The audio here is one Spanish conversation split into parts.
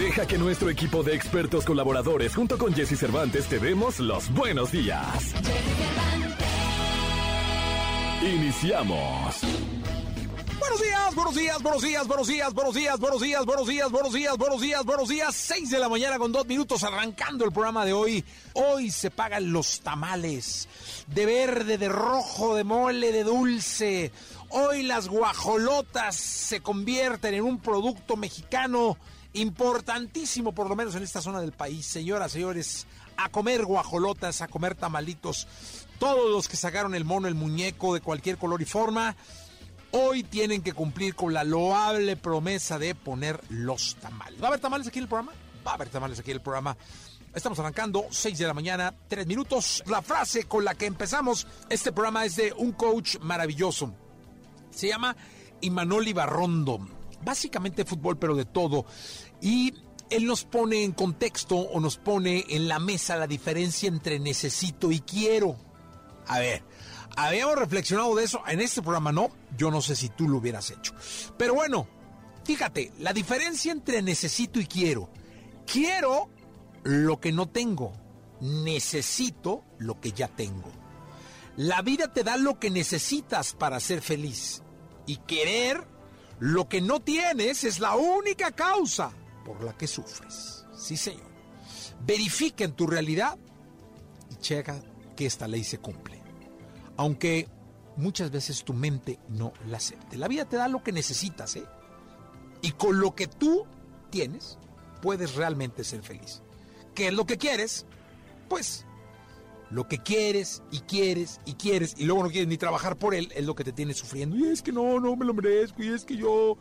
Deja que nuestro equipo de expertos colaboradores junto con Jesse Cervantes te demos los buenos días. Iniciamos. Buenos días, buenos días, buenos días, buenos días, buenos días, buenos días, buenos días, buenos días, buenos días, buenos días. Seis de la mañana con dos minutos arrancando el programa de hoy. Hoy se pagan los tamales de verde, de rojo, de mole, de dulce. Hoy las guajolotas se convierten en un producto mexicano importantísimo, por lo menos en esta zona del país. Señoras, señores, a comer guajolotas, a comer tamalitos. Todos los que sacaron el mono, el muñeco de cualquier color y forma, hoy tienen que cumplir con la loable promesa de poner los tamales. ¿Va a haber tamales aquí en el programa? Va a haber tamales aquí en el programa. Estamos arrancando, 6 de la mañana, 3 minutos. La frase con la que empezamos este programa es de un coach maravilloso. Se llama Imanoli Barrondo básicamente fútbol, pero de todo. Y él nos pone en contexto o nos pone en la mesa la diferencia entre necesito y quiero. A ver, habíamos reflexionado de eso en este programa, no, yo no sé si tú lo hubieras hecho. Pero bueno, fíjate, la diferencia entre necesito y quiero. Quiero lo que no tengo, necesito lo que ya tengo. La vida te da lo que necesitas para ser feliz y querer lo que no tienes es la única causa por la que sufres. Sí, señor. Verifica en tu realidad y checa que esta ley se cumple. Aunque muchas veces tu mente no la acepte. La vida te da lo que necesitas, ¿eh? Y con lo que tú tienes, puedes realmente ser feliz. ¿Qué es lo que quieres? Pues lo que quieres y quieres y quieres y luego no quieres ni trabajar por él, es lo que te tiene sufriendo. Y es que no, no me lo merezco, y es que yo,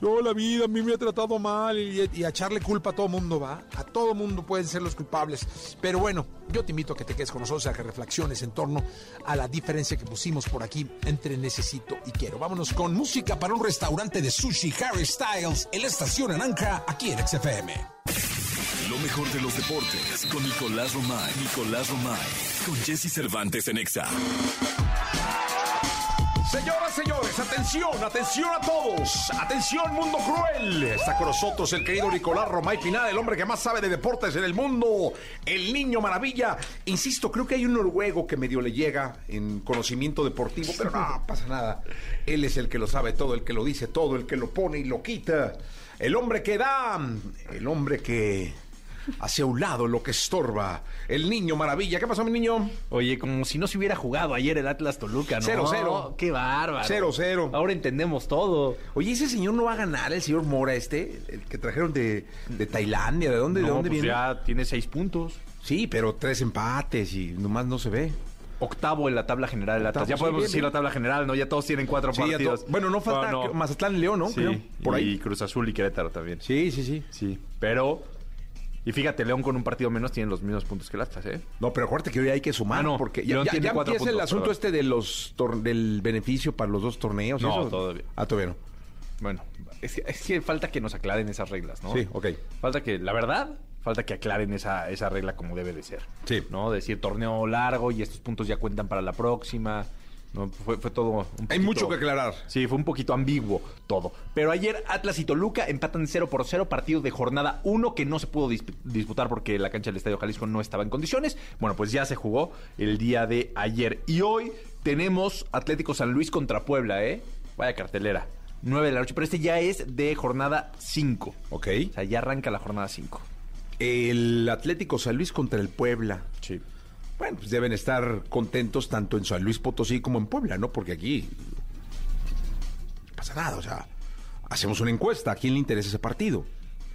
yo la vida a mí me ha tratado mal y, a echarle culpa a todo mundo va. A todo mundo pueden ser los culpables. Pero bueno, yo te invito a que te quedes con nosotros, a que reflexiones en torno a la diferencia que pusimos por aquí entre necesito y quiero. Vámonos con música para un restaurante de sushi Harry Styles en la estación Ananca, aquí en XFM. Lo mejor de los deportes con Nicolás Romay. Nicolás Romay. Con Jesse Cervantes en Exa. Señoras, señores, atención, atención a todos. Atención, mundo cruel. Está con nosotros el querido Nicolás Romay Pinal, el hombre que más sabe de deportes en el mundo. El niño maravilla. Insisto, creo que hay un noruego que medio le llega en conocimiento deportivo, pero no pasa nada. Él es el que lo sabe todo, el que lo dice todo, el que lo pone y lo quita. El hombre que da, el hombre que hacia un lado lo que estorba. El niño maravilla. ¿Qué pasó, mi niño? Oye, como si no se hubiera jugado ayer el Atlas Toluca, ¿no? Cero, cero. Qué bárbaro. Cero, cero. Ahora entendemos todo. Oye, ese señor no va a ganar, el señor Mora este, el que trajeron de, de Tailandia. ¿De dónde, ¿de dónde pues viene? ya tiene seis puntos. Sí, pero tres empates y nomás no se ve. Octavo en la tabla general del Atlas. Ya podemos decir la tabla general, ¿no? Ya todos tienen cuatro Sí, partidos. to- bueno, no falta no. Mazatlán y León, ¿no? Sí, Creo, por ahí. Y Cruz Azul y Querétaro también. Sí, sí, sí. Sí, pero... Y fíjate, León con un partido menos tiene los mismos puntos que el Atlas, ¿eh? No, pero acuérdate que hoy hay que sumar Ah, no. porque ya, ya- ya empieza el asunto perdón. este de los del beneficio para los dos torneos. No, eso. todavía. Ah, todavía no. Bueno, es que, es que falta que nos aclaren esas reglas, ¿no? Sí, ok. Falta que, la verdad, falta que aclaren esa, esa regla como debe de ser. Sí. ¿No? Decir torneo largo y estos puntos ya cuentan para la próxima. No, fue, fue todo un Hay poquito- mucho que aclarar. Sí, fue un poquito ambiguo todo. Pero ayer Atlas y Toluca empatan 0 por 0, partido de jornada 1 que no se pudo dis- disputar porque la cancha del Estadio Jalisco no estaba en condiciones. Bueno, pues ya se jugó el día de ayer. Y hoy tenemos Atlético San Luis contra Puebla, ¿eh? Vaya cartelera. 9 de la noche, pero este ya es de jornada 5. Ok. O sea, ya arranca la jornada 5. El Atlético San Luis contra el Puebla. Sí. Bueno, pues deben estar contentos tanto en San Luis Potosí como en Puebla, ¿no? Porque aquí no pasa nada, o sea, hacemos una encuesta, ¿a quién le interesa ese partido?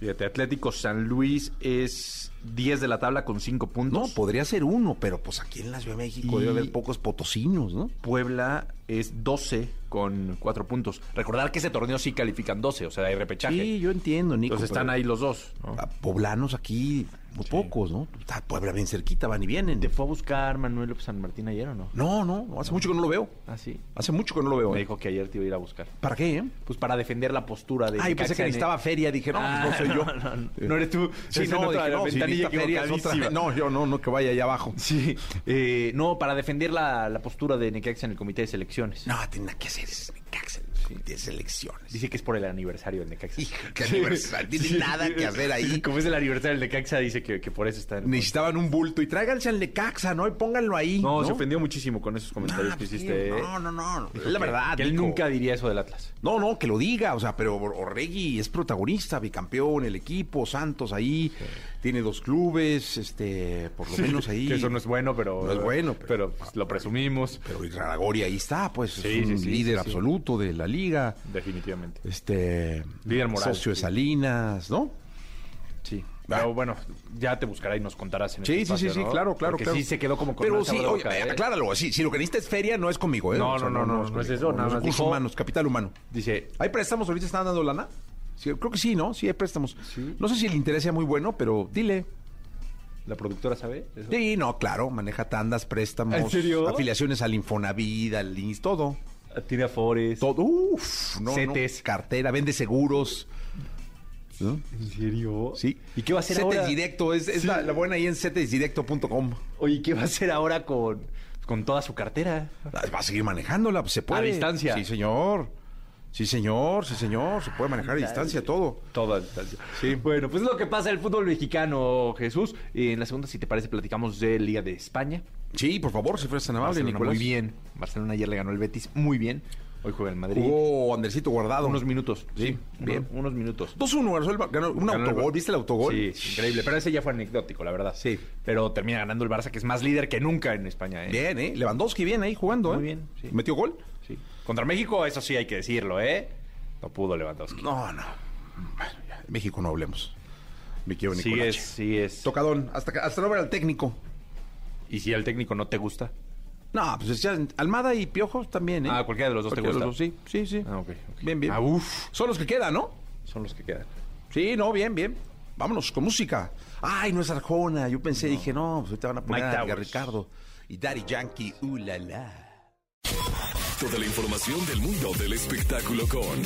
Fíjate, Atlético San Luis es 10 de la tabla con 5 No, puntos. podría ser uno, pero pues aquí en la Ciudad de México Y- debe haber pocos potosinos, ¿no? Puebla es 12 con 4 puntos. Recordar que ese torneo sí califican 12, o sea, hay repechaje. Sí, yo entiendo, Nico. Entonces están ahí los dos. ¿no? Poblanos aquí muy pocos, ¿no? Está Puebla bien cerquita, van y vienen. ¿Te fue a buscar Manuel López San Martín ayer o no? No, no, hace mucho que no lo veo. Ah, sí. Hace mucho que no lo veo. Me ¿eh? dijo que ayer te iba a ir a buscar. ¿Para qué, eh? Pues para defender la postura de Ay, pensé Necaxa que necesitaba feria. Dije, no, Ah, pues no soy yo. no, no, eres tú. Sí, no, dije, no, si feria es otra. No, yo no, no, que vaya allá abajo. Sí, eh, no, para defender la, la postura de Necaxa en el comité de selecciones. No, tiene nada que hacer, es Necaxa, de selecciones. Dice que es por el aniversario del Necaxa. Hijo, qué aniversario, tiene nada que hacer ahí. Como es el aniversario del Necaxa, dice que, que por eso está en... Necesitaban un bulto y tráiganse al Necaxa, ¿no? Y pónganlo ahí. No, se ofendió muchísimo con esos comentarios que hiciste. No, no, no. Es la verdad. Que él nunca diría eso del Atlas. No, no, que lo diga, o sea, pero Orregui es protagonista, bicampeón, el equipo, Santos ahí, tiene dos clubes, este, por lo menos ahí. Que eso no es bueno, pero... No es bueno, Pero, pero- pues, lo presumimos. Pero Iraragorri ahí está, pues, Sí, es un sí, sí, líder sí, sí. absoluto de la liga, Definitivamente. este, Líder moral, socio de sí. Salinas, ¿no? Sí. Va. Pero bueno, ya te buscará y nos contarás en Sí, este sí, sí, espacio, sí, ¿no? claro, claro, Porque claro. sí se quedó como con Pero sí, oye, boca, eh, acláralo, sí, si lo que necesitas es feria, no es conmigo, ¿eh? No, O sea, no, no, no, no es eso, nada más recursos dijo- humanos, capital humano. Dice, ¿Hay préstamos? ¿Ahorita están dando lana? Sí, creo que sí, ¿no? Sí, hay préstamos. Sí. No sé si el interés sea muy bueno, pero dile. ¿la productora sabe? eso? Sí, no, claro, maneja tandas, préstamos, ¿En serio? afiliaciones al Infonavit, al INS, todo. Tiene afores. Todo, uff, no, no, Cetes. cartera, vende seguros. ¿no? ¿En serio? Sí. ¿Y qué va a hacer Cetes ahora? Directo, es, es Sí. la, la buena ahí en cetesdirecto.com. Oye, ¿qué va a hacer ahora con, con toda su cartera? Va a seguir manejándola, pues se puede. distancia. Sí, señor. Sí, señor, sí, señor. Se puede manejar a distancia todo. Toda distancia. Sí. Bueno, pues es lo que pasa en el fútbol mexicano, Jesús. Eh, en la segunda, si te parece, platicamos de Liga de España. Sí, por favor, si fueras tan amable, Nicolás. muy bien. Barcelona ayer le ganó el Betis muy bien. Hoy juega el Madrid. Jugó Andercito guardado. Unos minutos. Sí, Sí, bien. bien. Unos minutos. 2-1, ganó un Ganó autogol. ¿Viste el autogol? Sí, increíble. Pero ese ya fue anecdótico, la verdad. Sí. Pero termina ganando el Barça, que es más líder que nunca en España. ¿eh? Bien, ¿eh? Lewandowski bien ahí jugando, ¿eh? Muy bien, sí. ¿Metió gol? Contra México, eso sí hay que decirlo, ¿eh? No pudo Lewandowski. No, no. Bueno, ya, de México no hablemos. Me quiero sí es, sí es. Tocadón. Hasta, hasta no ver al técnico. ¿Y si al técnico no te gusta? No, pues ya, Almada y Piojo también, ¿eh? Ah, cualquiera de los dos te Cualquiera de gusta. los dos, sí, sí, sí. Ah, ok. ok. Bien, bien. Ah, uf. Son los que quedan, ¿no? Son los que quedan. Sí, no, bien, bien. Vámonos con música. Ay, no es Arjona. Yo pensé, dije, no, pues ahorita van a poner Mike a Towers. Ricardo y Daddy Yankee. Uh, la, la. Toda la información del mundo del espectáculo con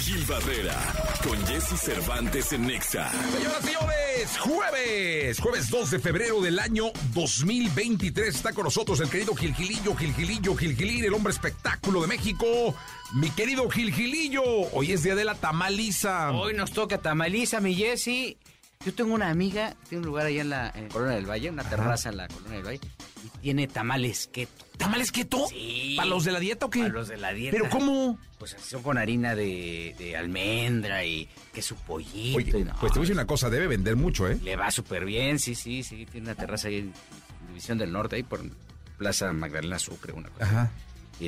Gil Barrera, con Jesse Cervantes en Nexa. Señoras y señores, jueves, jueves 2 de febrero del año 2023 está con nosotros el querido Gilgilillo, Gilgilillo, Gilgilín, el hombre espectáculo de México. Mi querido Gilgilillo, hoy es día de la tamaliza. Hoy nos toca tamaliza, mi Jessy. Yo tengo una amiga, tiene un lugar allá en la en Colonia del Valle, una terraza en la Colonia del Valle, y tiene tamales keto. ¿Tamales keto? Sí. ¿Para los de la dieta o qué? Para los de la dieta. ¿Pero cómo? Pues así son con harina de, de almendra y queso pollito. Oye, y no, pues te voy a decir una cosa, debe vender mucho, ¿eh? Le va súper bien, sí, sí, sí. Tiene una terraza ahí en División del Norte, ahí por Plaza Magdalena Sucre, una cosa. Ajá.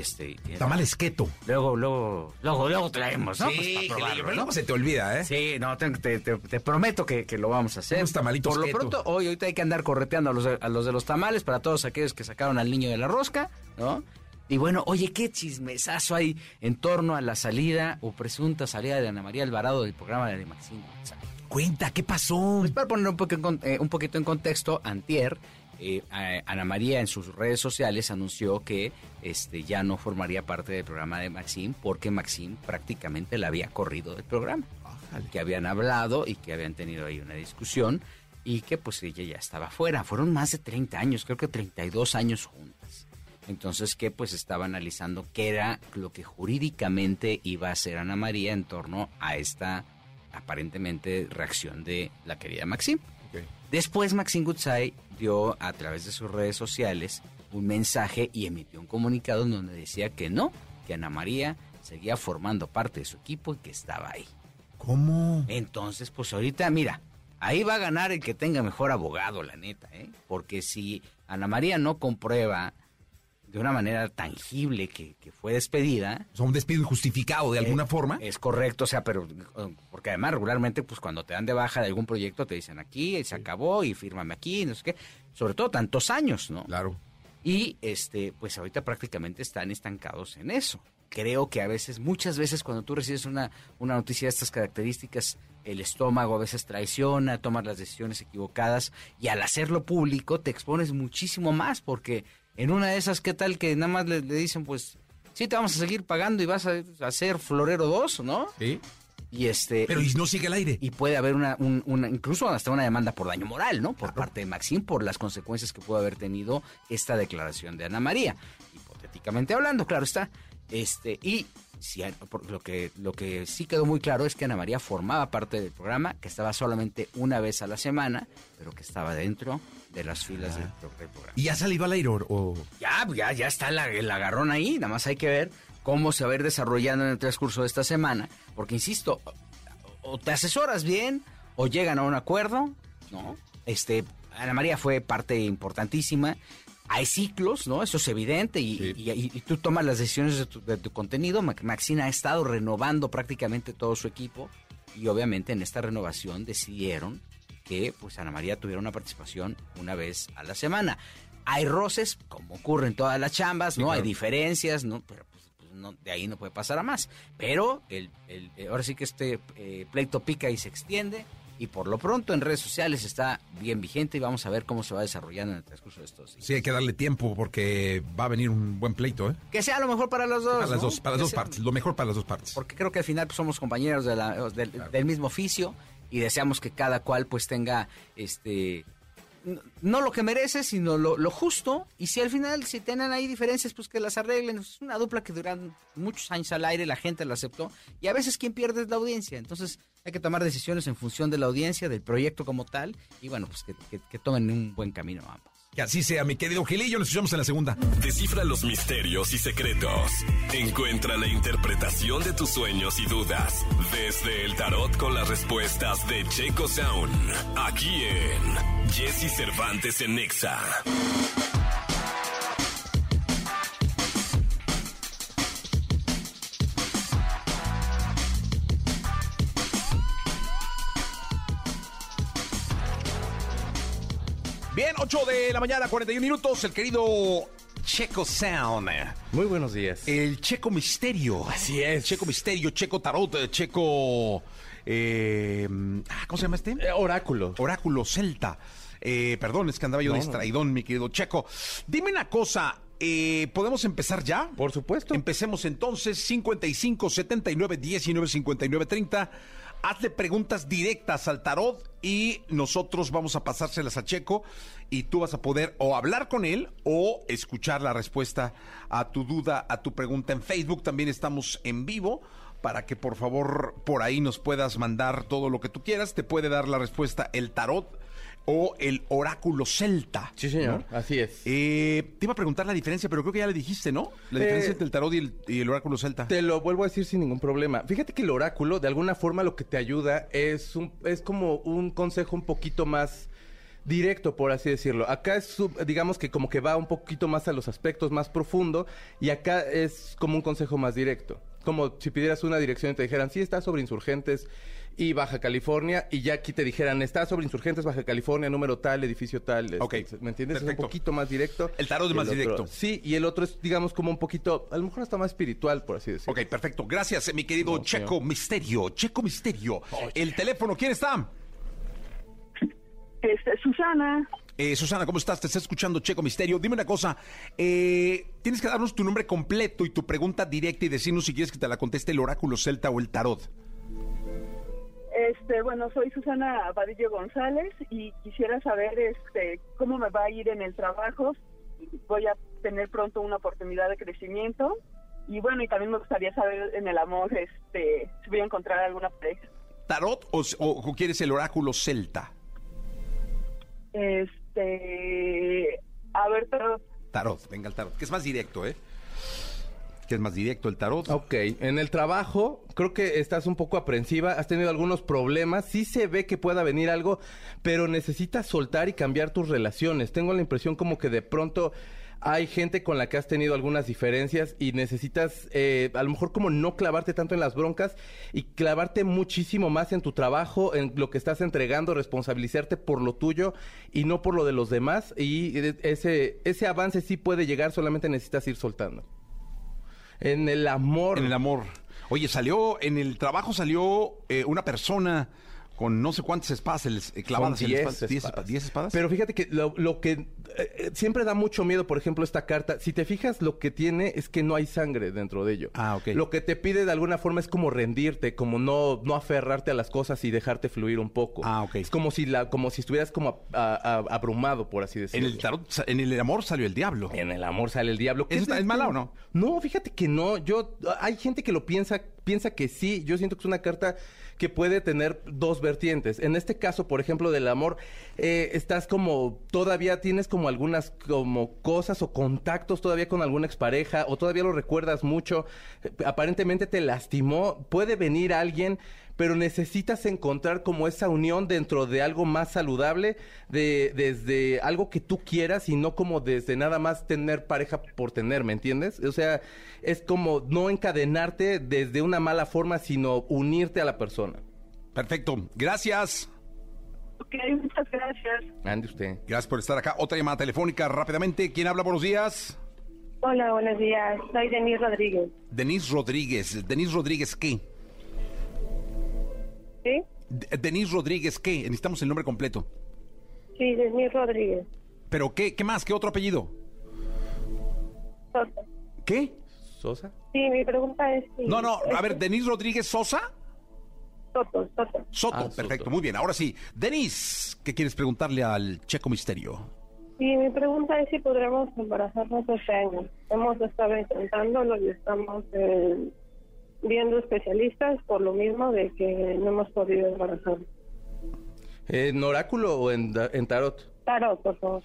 Este, Tamales keto. Luego, luego, luego, luego traemos, ¿no? Pues para Gilillo, probarlo, pero ¿no? se te olvida, ¿eh? Sí, no, te, te- te- prometo que, que lo vamos a hacer. Unos tamalitos Por lo keto. pronto, hoy ahorita hay que andar correteando a los, de, a los de los tamales para todos aquellos que sacaron al niño de la rosca, ¿no? Y bueno, oye, qué chismesazo hay en torno a la salida o presunta salida de Ana María Alvarado del programa de Maxine. Cuenta, ¿qué pasó? Pues para poner un, poco en eh, un poquito en contexto, Antier, eh, Ana María en sus redes sociales anunció que este, ya no formaría parte del programa de Maxim porque Maxim prácticamente la había corrido del programa. Que habían hablado y que habían tenido ahí una discusión y que pues ella ya estaba fuera. Fueron más de 30 años, creo que 32 años juntas. Entonces que pues estaba analizando qué era lo que jurídicamente iba a hacer Ana María en torno a esta aparentemente reacción de la querida Maxim. Después Maxine Goodside dio a través de sus redes sociales un mensaje y emitió un comunicado en donde decía que no, que Ana María seguía formando parte de su equipo y que estaba ahí. ¿Cómo? Entonces, pues ahorita, mira, ahí va a ganar el que tenga mejor abogado, la neta, ¿eh? Porque si Ana María no comprueba de una manera tangible que, que fue despedida, O sea, un despido injustificado de alguna eh, forma. Es correcto, o sea, pero eh, porque además regularmente, pues cuando te dan de baja de algún proyecto, te dicen aquí, se acabó y fírmame aquí, no sé qué. Sobre todo tantos años, ¿no? Claro. Y este, pues ahorita prácticamente están estancados en eso. creo que a veces, muchas veces cuando tú recibes una, una noticia de estas características, el estómago a veces traiciona, tomas las decisiones equivocadas y al hacerlo público te expones muchísimo más porque en una de esas, ¿qué tal que nada más le, dicen, pues, sí, te vamos a seguir pagando y vas a, hacer Florero 2, ¿no? Sí. Y este, Pero y no sigue el aire. Y puede haber una, una, incluso hasta una demanda por daño moral, ¿no? Por parte de Maxim, por las consecuencias que puede haber tenido esta declaración de Ana María. Hipotéticamente hablando, claro está. Este, y si, lo, que, lo que sí quedó muy claro es que Ana María formaba parte del programa, que estaba solamente una vez a la semana, pero que estaba dentro de las filas del, programa. ¿Y ya salido al aire o...? Ya, ya, ya está el, el agarrón ahí, nada más hay que ver cómo se va a ir desarrollando en el transcurso de esta semana, porque insisto, o te asesoras bien o llegan a un acuerdo, ¿no? Este, Ana María fue parte importantísima. Hay ciclos, ¿no? Eso es evidente y, tú tomas las decisiones de tu, de tu contenido. Maxina ha estado renovando prácticamente todo su equipo y obviamente en esta renovación decidieron que pues Ana María tuviera una participación una vez a la semana. Hay roces, como ocurre en todas las chambas, ¿no? Hay diferencias, ¿no? Pero de ahí no puede pasar a más. Pero el, el eh, ahora sí que este eh, pleito pica y se extiende. Y por lo pronto en redes sociales está bien vigente y vamos a ver cómo se va desarrollando en el transcurso de estos días. Sí, hay que darle tiempo porque va a venir un buen pleito, ¿eh? Que sea lo mejor para los dos. Para las dos, para las dos partes, lo mejor para las dos partes. Porque creo que al final pues, somos compañeros del mismo oficio y deseamos que cada cual pues tenga este no lo que merece, sino lo, justo. Y si al final, si tienen ahí diferencias, pues que las arreglen. Es una dupla que duran muchos años al aire, la gente la aceptó. Y a veces quien pierde es la audiencia. Entonces hay que tomar decisiones en función de la audiencia, del proyecto como tal. Y bueno, pues que, tomen un buen camino ambos. Que así sea, mi querido Gilillo. Nos escuchamos en la segunda. Descifra los misterios y secretos. Encuentra la interpretación de tus sueños y dudas. Desde el tarot con las respuestas de Checo Sound. Aquí en Jesse Cervantes en Nexa. Bien, 8 de la mañana, 41 minutos. El querido Checo Sound. Muy buenos días. El Checo Misterio. Así es. Checo Misterio, Checo Tarot, eh, Checo. Eh, ah, ¿Cómo se llama este? Eh, oráculo. Oráculo Celta. perdón, es que andaba yo distraidón, mi querido Checo. Dime una cosa. ¿Podemos empezar ya? Por supuesto. Empecemos entonces. 55 79 19 59 30 hazle preguntas directas al tarot y nosotros vamos a pasárselas a Checo y tú vas a poder o hablar con él o escuchar la respuesta a tu duda, a tu pregunta. En Facebook también estamos en vivo para que por favor por ahí nos puedas mandar todo lo que tú quieras. Te puede dar la respuesta el tarot o el oráculo celta. Sí, señor, así es. Eh, te iba a preguntar la diferencia, pero creo que ya le dijiste, ¿no? La diferencia eh, entre el tarot y el, oráculo celta. Te lo vuelvo a decir sin ningún problema. Fíjate que el oráculo, de alguna forma, lo que te ayuda es, un, es como un consejo un poquito más directo, por así decirlo. Acá es, digamos que como que va un poquito más a los aspectos más profundo y acá es como un consejo más directo. Como si pidieras una dirección y te dijeran, sí, está sobre insurgentes y Baja California, y ya aquí te dijeran, está sobre Insurgentes, Baja California, número tal, edificio tal. Este, ok. ¿Me entiendes? Es un poquito más directo. El tarot es más directo. Sí, y el otro es, digamos, como un poquito, a lo mejor hasta más espiritual, por así decirlo. Ok, perfecto. Gracias, mi querido Checo Misterio. Checo Misterio. el teléfono, ¿quién está? Este, Susana. Eh, Susana, ¿cómo estás? Te está escuchando Checo Misterio. Dime una cosa, eh, tienes que darnos tu nombre completo y tu pregunta directa y decirnos si quieres que te la conteste el oráculo celta o el tarot. Este, bueno, soy Susana Abadillo González y quisiera saber este, cómo me va a ir en el trabajo. Voy a tener pronto una oportunidad de crecimiento y bueno, y también me gustaría saber en el amor este, si voy a encontrar alguna pareja. ¿Tarot o, quieres el oráculo celta? Este, a ver, tarot. Tarot, venga el tarot, que es más directo, ¿eh? que es más directo el tarot. Ok, en el trabajo creo que estás un poco aprensiva, has tenido algunos problemas, sí se ve que pueda venir algo, pero necesitas soltar y cambiar tus relaciones. Tengo la impresión como que de pronto hay gente con la que has tenido algunas diferencias y necesitas eh, a lo mejor como no clavarte tanto en las broncas y clavarte muchísimo más en tu trabajo, en lo que estás entregando, responsabilizarte por lo tuyo y no por lo de los demás y ese, ese avance sí puede llegar, solamente necesitas ir soltando. En el amor. En el amor. Oye, salió, en el trabajo salió eh, una persona con no sé cuántas espadas eh, clavadas Son en la 10 espalda. ¿Diez espadas. espa- diez espadas? Pero fíjate que lo, lo que eh, eh, siempre da mucho miedo, por ejemplo, esta carta. Si te fijas, lo que tiene es que no hay sangre dentro de ello. Ah, ok. Lo que te pide de alguna forma es como rendirte, como no, no aferrarte a las cosas y dejarte fluir un poco. Ah, ok. Es como si, la, como si estuvieras como a- a- abrumado, por así en decirlo. el tarot, en el amor salió el diablo. En el amor sale el diablo. ¿Qué ¿Eso está- de- es mala o no? No, fíjate que no. Yo hay gente que lo piensa, piensa que sí. Yo siento que es una carta que puede tener dos vertientes. En este caso, por ejemplo, del amor, eh, estás como todavía tienes como algunas como cosas o contactos todavía con alguna expareja o todavía lo recuerdas mucho. Eh, Aparentemente te lastimó. Puede venir alguien pero necesitas encontrar como esa unión dentro de algo más saludable, de, desde algo que tú quieras y no como desde nada más tener pareja por tener, ¿me entiendes? O sea, es como no encadenarte desde una mala forma, sino unirte a la persona. Perfecto. Gracias. Ok, muchas gracias. Ande usted. Gracias por estar acá. Otra llamada telefónica rápidamente. ¿Quién habla? Buenos días. Hola, buenos días. Soy Denise Rodríguez. Denise Rodríguez. Denise Rodríguez, ¿qué? ¿Sí? Denise Rodríguez, ¿qué? Necesitamos el nombre completo. Sí, Denise Rodríguez. ¿Pero qué? ¿Qué más? ¿Qué otro apellido? Soto. ¿Qué? ¿Sosa? Sí, mi pregunta es... si- No, no, a ver, Denise Rodríguez Sosa. Soto, Soto. Soto, Ah, Soto. perfecto, muy bien. Ahora sí, Denise, ¿qué quieres preguntarle al Checo Misterio? Sí, mi pregunta es si podremos embarazarnos este año. Hemos estado intentándolo y estamos eh, viendo especialistas por lo mismo de que no hemos podido embarazar. ¿En oráculo o en, en tarot? Tarot, por favor.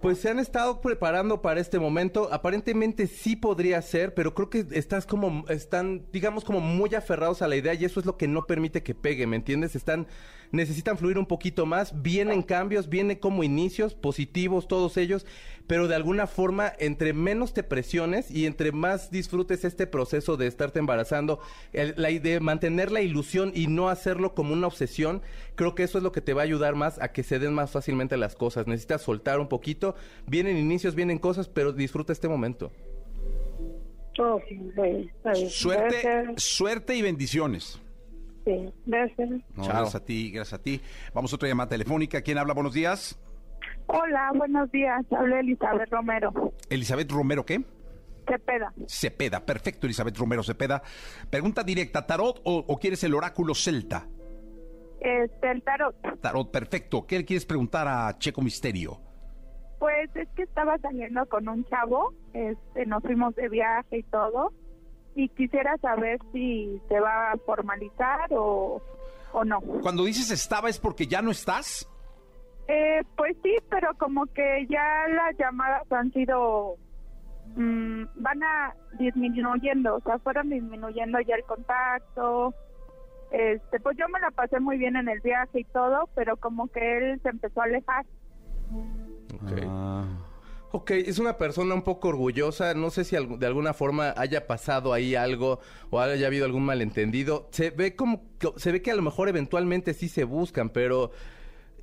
Pues se han estado preparando para este momento. Aparentemente sí podría ser, pero creo que estás como, están, digamos, como muy aferrados a la idea y eso es lo que no permite que pegue, ¿me entiendes? Están, necesitan fluir un poquito más. Vienen cambios, vienen como inicios positivos todos ellos, pero de alguna forma, entre menos te presiones y entre más disfrutes este proceso de estarte embarazando, el- la idea, mantener la ilusión y no hacerlo como una obsesión, creo que eso es lo que te va a ayudar más a que se den más fácilmente las cosas. Necesitas soltar un poquito. Vienen inicios, vienen cosas, pero disfruta este momento. Oh, bueno. Suerte, Gracias. suerte y bendiciones. Sí, gracias. No, Chao. gracias a ti, gracias a ti. Vamos a otra llamada telefónica. ¿Quién habla? Buenos días. Hola, buenos días. Habla Elizabeth Romero. Elizabeth Romero, ¿qué? Cepeda. Cepeda, perfecto, Elizabeth Romero Cepeda. Pregunta directa, ¿tarot o, o quieres el oráculo celta? Este, el tarot. Tarot, perfecto. ¿Qué le quieres preguntar a Checo Misterio? Pues es que estaba saliendo con un chavo. Este, nos fuimos de viaje y todo. Y quisiera saber si se va a formalizar o, o no. Cuando dices estaba es porque ya no estás. Eh, pues sí, pero como que ya las llamadas han sido... mm, van a disminuyendo, o sea, fueron disminuyendo ya el contacto. Este, pues yo me la pasé muy bien en el viaje y todo, pero como que él se empezó a alejar. Ok. Ah. Ok, es una persona un poco orgullosa. No sé si de alguna forma haya pasado ahí algo o haya habido algún malentendido. Se ve como se ve que a lo mejor eventualmente sí se buscan, pero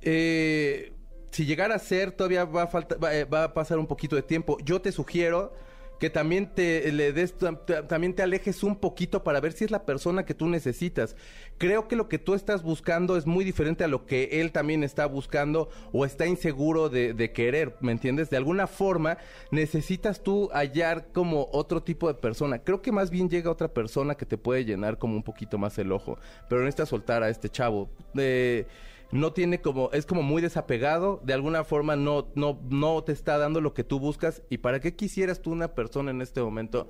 eh, si llegara a ser todavía va a falta- va, eh, va a pasar un poquito de tiempo. Yo te sugiero que también te le des tam- ta- también te alejes un poquito para ver si es la persona que tú necesitas. Creo que lo que tú estás buscando es muy diferente a lo que él también está buscando o está inseguro de, de querer, ¿me entiendes? De alguna forma necesitas tú hallar como otro tipo de persona. Creo que más bien llega otra persona que te puede llenar como un poquito más el ojo, pero necesitas soltar a este chavo. Eh, no tiene como, es como muy desapegado, de alguna forma no, no, no te está dando lo que tú buscas. ¿Y para qué quisieras tú una persona en este momento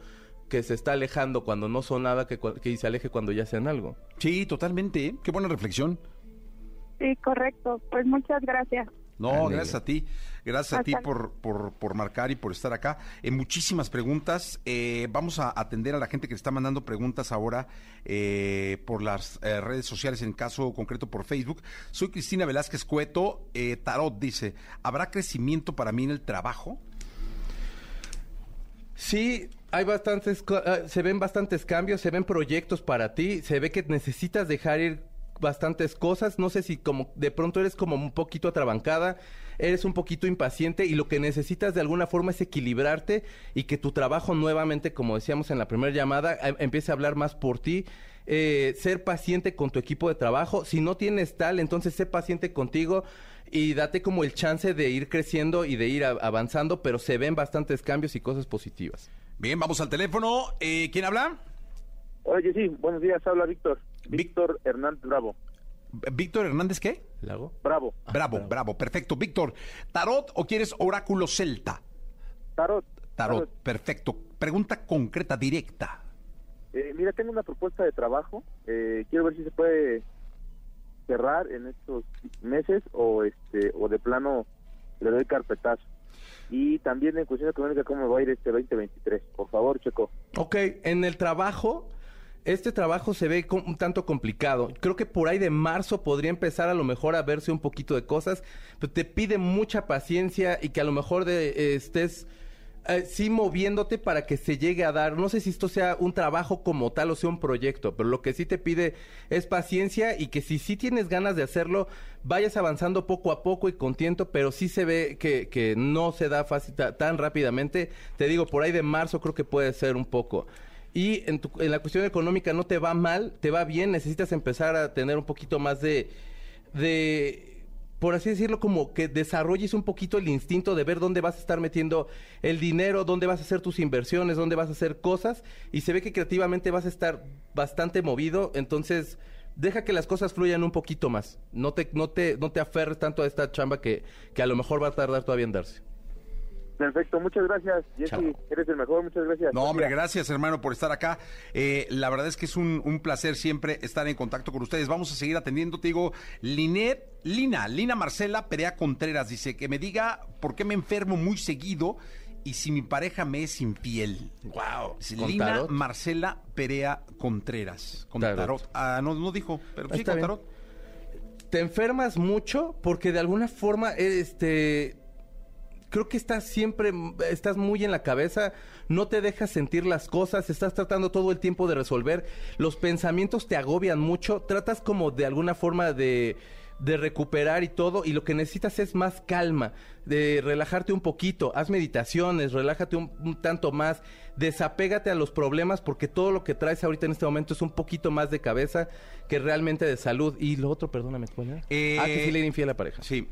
que se está alejando cuando no son nada, que, cua- que se aleje cuando ya sean algo? Sí, totalmente. ¿eh? Qué buena reflexión. Sí, correcto. Pues muchas gracias. No, gracias a ti. Gracias a ti por, por, por marcar y por estar acá. Eh, muchísimas preguntas. Eh, vamos a atender a la gente que está mandando preguntas ahora eh, por las eh, redes sociales, en caso concreto por Facebook. Soy Cristina Velázquez Cueto. Eh, Tarot dice, ¿habrá crecimiento para mí en el trabajo? Sí, hay bastantes, ah, se ven bastantes cambios, se ven proyectos para ti, se ve que necesitas dejar ir bastantes cosas. No sé si como de pronto eres como un poquito atrabancada, eres un poquito impaciente y lo que necesitas de alguna forma es equilibrarte y que tu trabajo nuevamente, como decíamos en la primera llamada, em, empiece a hablar más por ti. Eh, ser paciente con tu equipo de trabajo. Si no tienes tal, entonces sé paciente contigo y date como el chance de ir creciendo y de ir avanzando, pero se ven bastantes cambios y cosas positivas. Bien, vamos al teléfono. Eh, ¿Quién habla? Oye, sí, buenos días, habla Víctor. Víctor Hernández Bravo. ¿Víctor Hernández qué? Lago. Bravo. Ah, bravo, bravo, perfecto. Víctor, ¿tarot o quieres oráculo celta? Tarot. Tarot, perfecto. Pregunta concreta, directa. Eh, mira, tengo una propuesta de trabajo. Eh, quiero ver si se puede cerrar en estos meses o este o de plano le doy carpetazo. Y también en cuestión económica, ¿cómo va a ir este 2023? Por favor, Checo. Ok, en el trabajo, este trabajo se ve un tanto complicado. Creo que por ahí de marzo podría empezar a lo mejor a verse un poquito de cosas, pero te pide mucha paciencia y que a lo mejor de, eh, estés eh, sí moviéndote para que se llegue a dar. No sé si esto sea un trabajo como tal o sea un proyecto, pero lo que sí te pide es paciencia y que si sí tienes ganas de hacerlo, vayas avanzando poco a poco y con tiempo, pero sí se ve que, que no se da fácil tan rápidamente. Te digo, por ahí de marzo creo que puede ser un poco. Y en, tu, en la cuestión económica no te va mal, te va bien, necesitas empezar a tener un poquito más de... de por así decirlo, como que desarrolles un poquito el instinto de ver dónde vas a estar metiendo el dinero, dónde vas a hacer tus inversiones, dónde vas a hacer cosas, y se ve que creativamente vas a estar bastante movido, entonces deja que las cosas fluyan un poquito más. No te, no te, no te aferres tanto a esta chamba que, que a lo mejor va a tardar todavía en darse. Perfecto, muchas gracias, Jesse. Eres el mejor, muchas gracias. No, hombre, gracias, hermano, por estar acá. Eh, la verdad es que es un, un, placer siempre estar en contacto con ustedes. Vamos a seguir atendiendo. Te digo, Linet, Lina, Lina Marcela Perea Contreras dice que me diga por qué me enfermo muy seguido y si mi pareja me es infiel. Wow. Lina Marcela Perea Contreras. Con tarot. Ah, no, no dijo, pero sí, con tarot. Te enfermas mucho porque de alguna forma, este creo que estás siempre, estás muy en la cabeza, no te dejas sentir las cosas, estás tratando todo el tiempo de resolver, los pensamientos te agobian mucho, tratas como de alguna forma de de recuperar y todo, y lo que necesitas es más calma, de relajarte un poquito, haz meditaciones, relájate un, tanto más, desapégate a los problemas, porque todo lo que traes ahorita en este momento es un poquito más de cabeza que realmente de salud. Y lo otro, perdóname, eh, ah, que sí le era infiel a la pareja. Sí.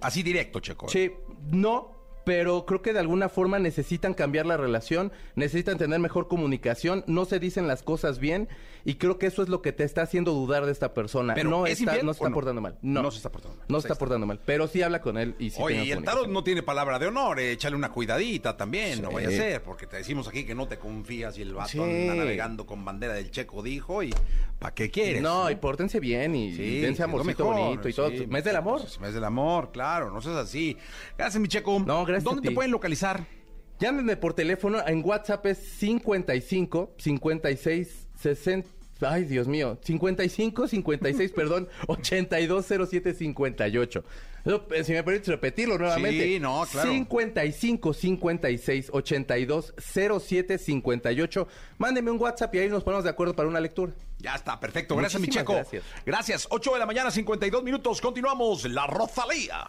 Así directo, Checo. Sí, no, pero creo que de alguna forma necesitan cambiar la relación, necesitan tener mejor comunicación, no se dicen las cosas bien y creo que eso es lo que te está haciendo dudar de esta persona. Pero no está, no se está portando mal. No, se está portando mal. No se está portando mal, pero sí habla con él y sí Oye, y el tarot no tiene palabra de honor, échale una cuidadita también, no vaya a ser, porque te decimos aquí que no te confías y el vato anda navegando con bandera del checo dijo y ¿para qué quieres? No, y pórtense bien y, dense amorcito bonito y todo. mes del amor. mes del amor, claro, no seas así. Gracias, mi checo. No, gracias ¿Dónde te pueden localizar? Llámenme por teléfono, en WhatsApp es 55 56 60. Ay, Dios mío. 55 56, perdón, 8207 58. Si me permites repetirlo nuevamente. Sí, no, claro. 55 56 82 07 58. Mándeme un WhatsApp y ahí nos ponemos de acuerdo para una lectura. Ya está, perfecto. Gracias, mi checo. Gracias. gracias. 8 de la mañana, 52 minutos. Continuamos. La Rosalía.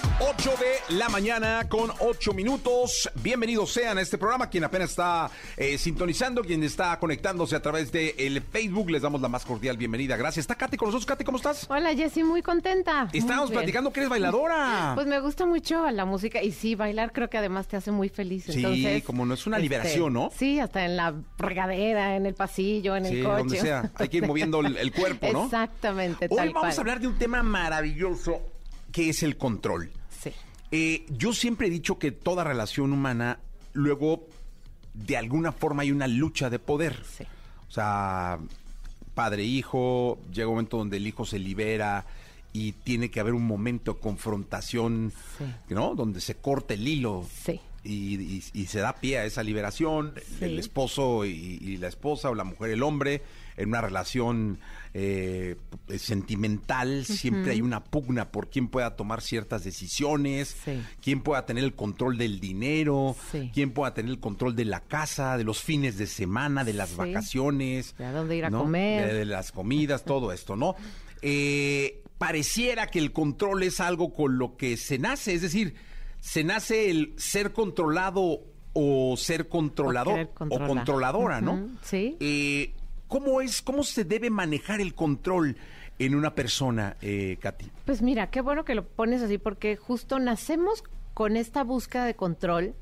8 de la mañana con 8 minutos. Bienvenidos sean a este programa. Quien apenas está eh, sintonizando, quien está conectándose a través de el Facebook, les damos la más cordial bienvenida. Gracias. ¿Está Katy con nosotros? Katy, ¿cómo estás? Hola, Jessy, muy contenta. Estábamos platicando que eres bailadora. Pues me gusta mucho la música y sí, bailar creo que además te hace muy feliz. Sí, como no es una este, liberación, ¿no? Sí, hasta en la regadera, en el pasillo, en el coche. donde sea. Hay que ir moviendo el, cuerpo, ¿no? Exactamente. Hoy vamos a hablar de un tema maravilloso que es el control. Eh, yo siempre he dicho que toda relación humana luego de alguna forma hay una lucha de poder. Sí. O sea, padre-hijo, llega un momento donde el hijo se libera y tiene que haber un momento de confrontación, ¿no? Donde se corta el hilo. Sí. Y, y- y se da pie a esa liberación, el esposo y, y la esposa o la mujer, el hombre, en una relación eh, sentimental, siempre hay una pugna por quién pueda tomar ciertas decisiones, quién pueda tener el control del dinero, Sí. quién pueda tener el control de la casa, de los fines de semana, de las Sí. vacaciones. De a dónde ir a ¿no? comer. De, de las comidas, todo esto, ¿no? Eh, pareciera que el control es algo con lo que se nace, es decir, se nace el ser controlado o ser controlador o, controladora, ¿no? Sí. Eh, ¿Cómo es, cómo se debe manejar el control en una persona, eh, Katy? Pues mira, qué bueno que lo pones así, porque justo nacemos con esta búsqueda de control,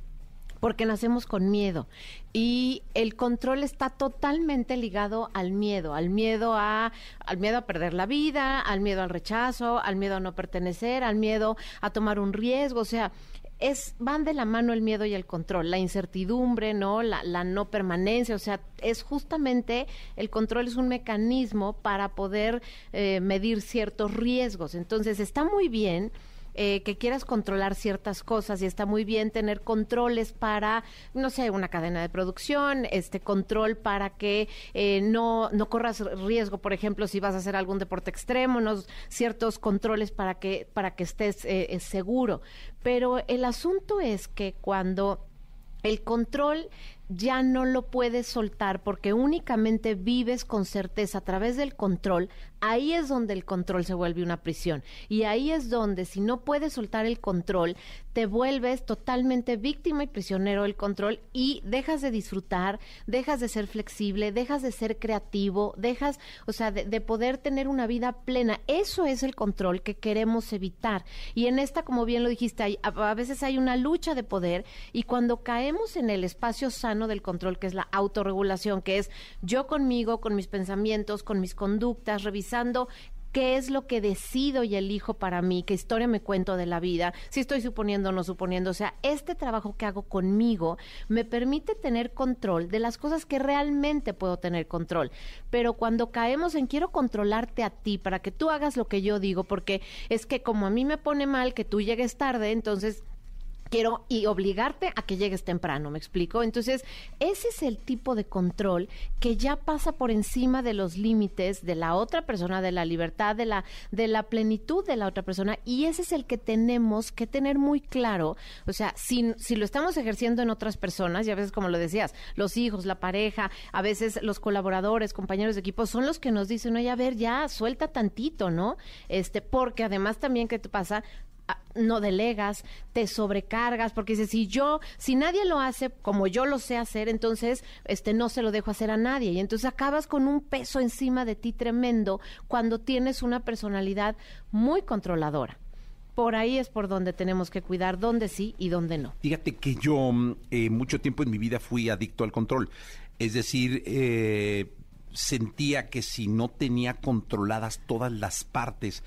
porque nacemos con miedo. Y el control está totalmente ligado al miedo, al miedo a, al miedo a perder la vida, al miedo al rechazo, al miedo a no pertenecer, al miedo a tomar un riesgo. O sea, es, van de la mano el miedo y el control, la incertidumbre, ¿no? La, la no permanencia, o sea, es justamente el control es un mecanismo para poder eh, medir ciertos riesgos. Entonces, está muy bien eh, que quieras controlar ciertas cosas y está muy bien tener controles para, no sé, una cadena de producción, este control para que eh, no, no corras riesgo, por ejemplo, si vas a hacer algún deporte extremo, ¿no? ciertos controles para que, para que estés eh, eh, seguro. Pero el asunto es que cuando el control ya no lo puedes soltar porque únicamente vives con certeza a través del control, ahí es donde el control se vuelve una prisión. Y ahí es donde si no puedes soltar el control, te vuelves totalmente víctima y prisionero del control y dejas de disfrutar, dejas de ser flexible, dejas de ser creativo, dejas, o sea, de, de poder tener una vida plena. Eso es el control que queremos evitar. Y en esta, como bien lo dijiste, hay- a, a veces hay una lucha de poder y cuando caemos en el espacio sano del control, que es la autorregulación, que es yo conmigo, con mis pensamientos, con mis conductas, revisando qué es lo que decido y elijo para mí, qué historia me cuento de la vida, si estoy suponiendo o no suponiendo. O sea, este trabajo que hago conmigo me permite tener control de las cosas que realmente puedo tener control. Pero cuando caemos en quiero controlarte a ti para que tú hagas lo que yo digo, porque es que como a mí me pone mal que tú llegues tarde, entonces quiero y obligarte a que llegues temprano, ¿me explico? Entonces, ese es el tipo de control que ya pasa por encima de los límites de la otra persona, de la libertad, de la de la plenitud de la otra persona y ese es el que tenemos que tener muy claro, o sea, si si lo estamos ejerciendo en otras personas y a veces como lo decías, los hijos, la pareja, a veces los colaboradores, compañeros de equipo son los que nos dicen, "Oye, a ver, ya suelta tantito, ¿no?" Este, porque además también qué te pasa no delegas, te sobrecargas, porque dices, si yo, si nadie lo hace como yo lo sé hacer, entonces este no se lo dejo hacer a nadie. Y entonces acabas con un peso encima de ti tremendo cuando tienes una personalidad muy controladora. Por ahí es por donde tenemos que cuidar dónde sí y dónde no. Fíjate que yo mm, eh, mucho tiempo en mi vida fui adicto al control. Es decir, eh, sentía que si no tenía controladas todas las partes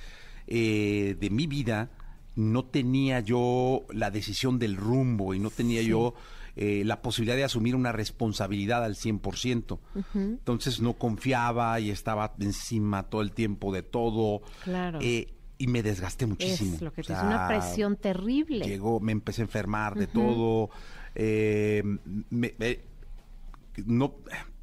eh, de mi vida, no tenía yo la decisión del rumbo y no tenía yo eh, la posibilidad de asumir una responsabilidad al 100%. Entonces no confiaba y estaba encima todo el tiempo de todo. Claro. Eh, y me desgasté muchísimo. Es lo que O te es sea, una presión terrible. Llegó, me empecé a enfermar de todo. eh, me- me- no,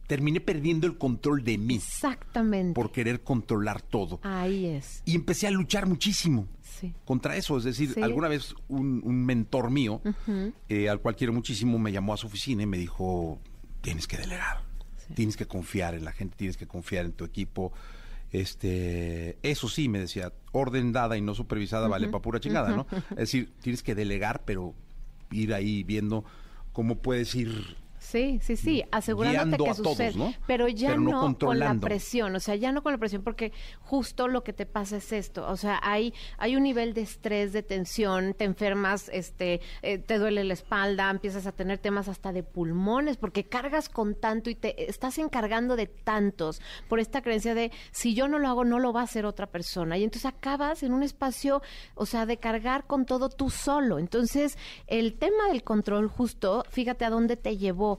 terminé perdiendo el control de mí Exactamente. por querer controlar todo. Ahí es. Y empecé a luchar muchísimo Sí. contra eso. Es decir, Sí. alguna vez un, un mentor mío, eh, al cual quiero muchísimo, me llamó a su oficina y me dijo, tienes que delegar, tienes que confiar en la gente, tienes que confiar en tu equipo. Este, eso sí, me decía, orden dada y no supervisada vale para pura chingada, ¿no? Es decir, tienes que delegar, pero ir ahí viendo cómo puedes ir Sí, sí, sí, asegurándote guiando que todos, sucede. ¿no? Pero ya Pero no no, con la presión, o sea, ya no con la presión, porque justo lo que te pasa es esto, o sea, hay, hay un nivel de estrés, de tensión, te enfermas, este, eh, te duele la espalda, empiezas a tener temas hasta de pulmones, porque cargas con tanto y te estás encargando de tantos por esta creencia de si yo no lo hago, no lo va a hacer otra persona. Y entonces acabas en un espacio, o sea, de cargar con todo tú solo. Entonces, el tema del control justo, fíjate a dónde te llevó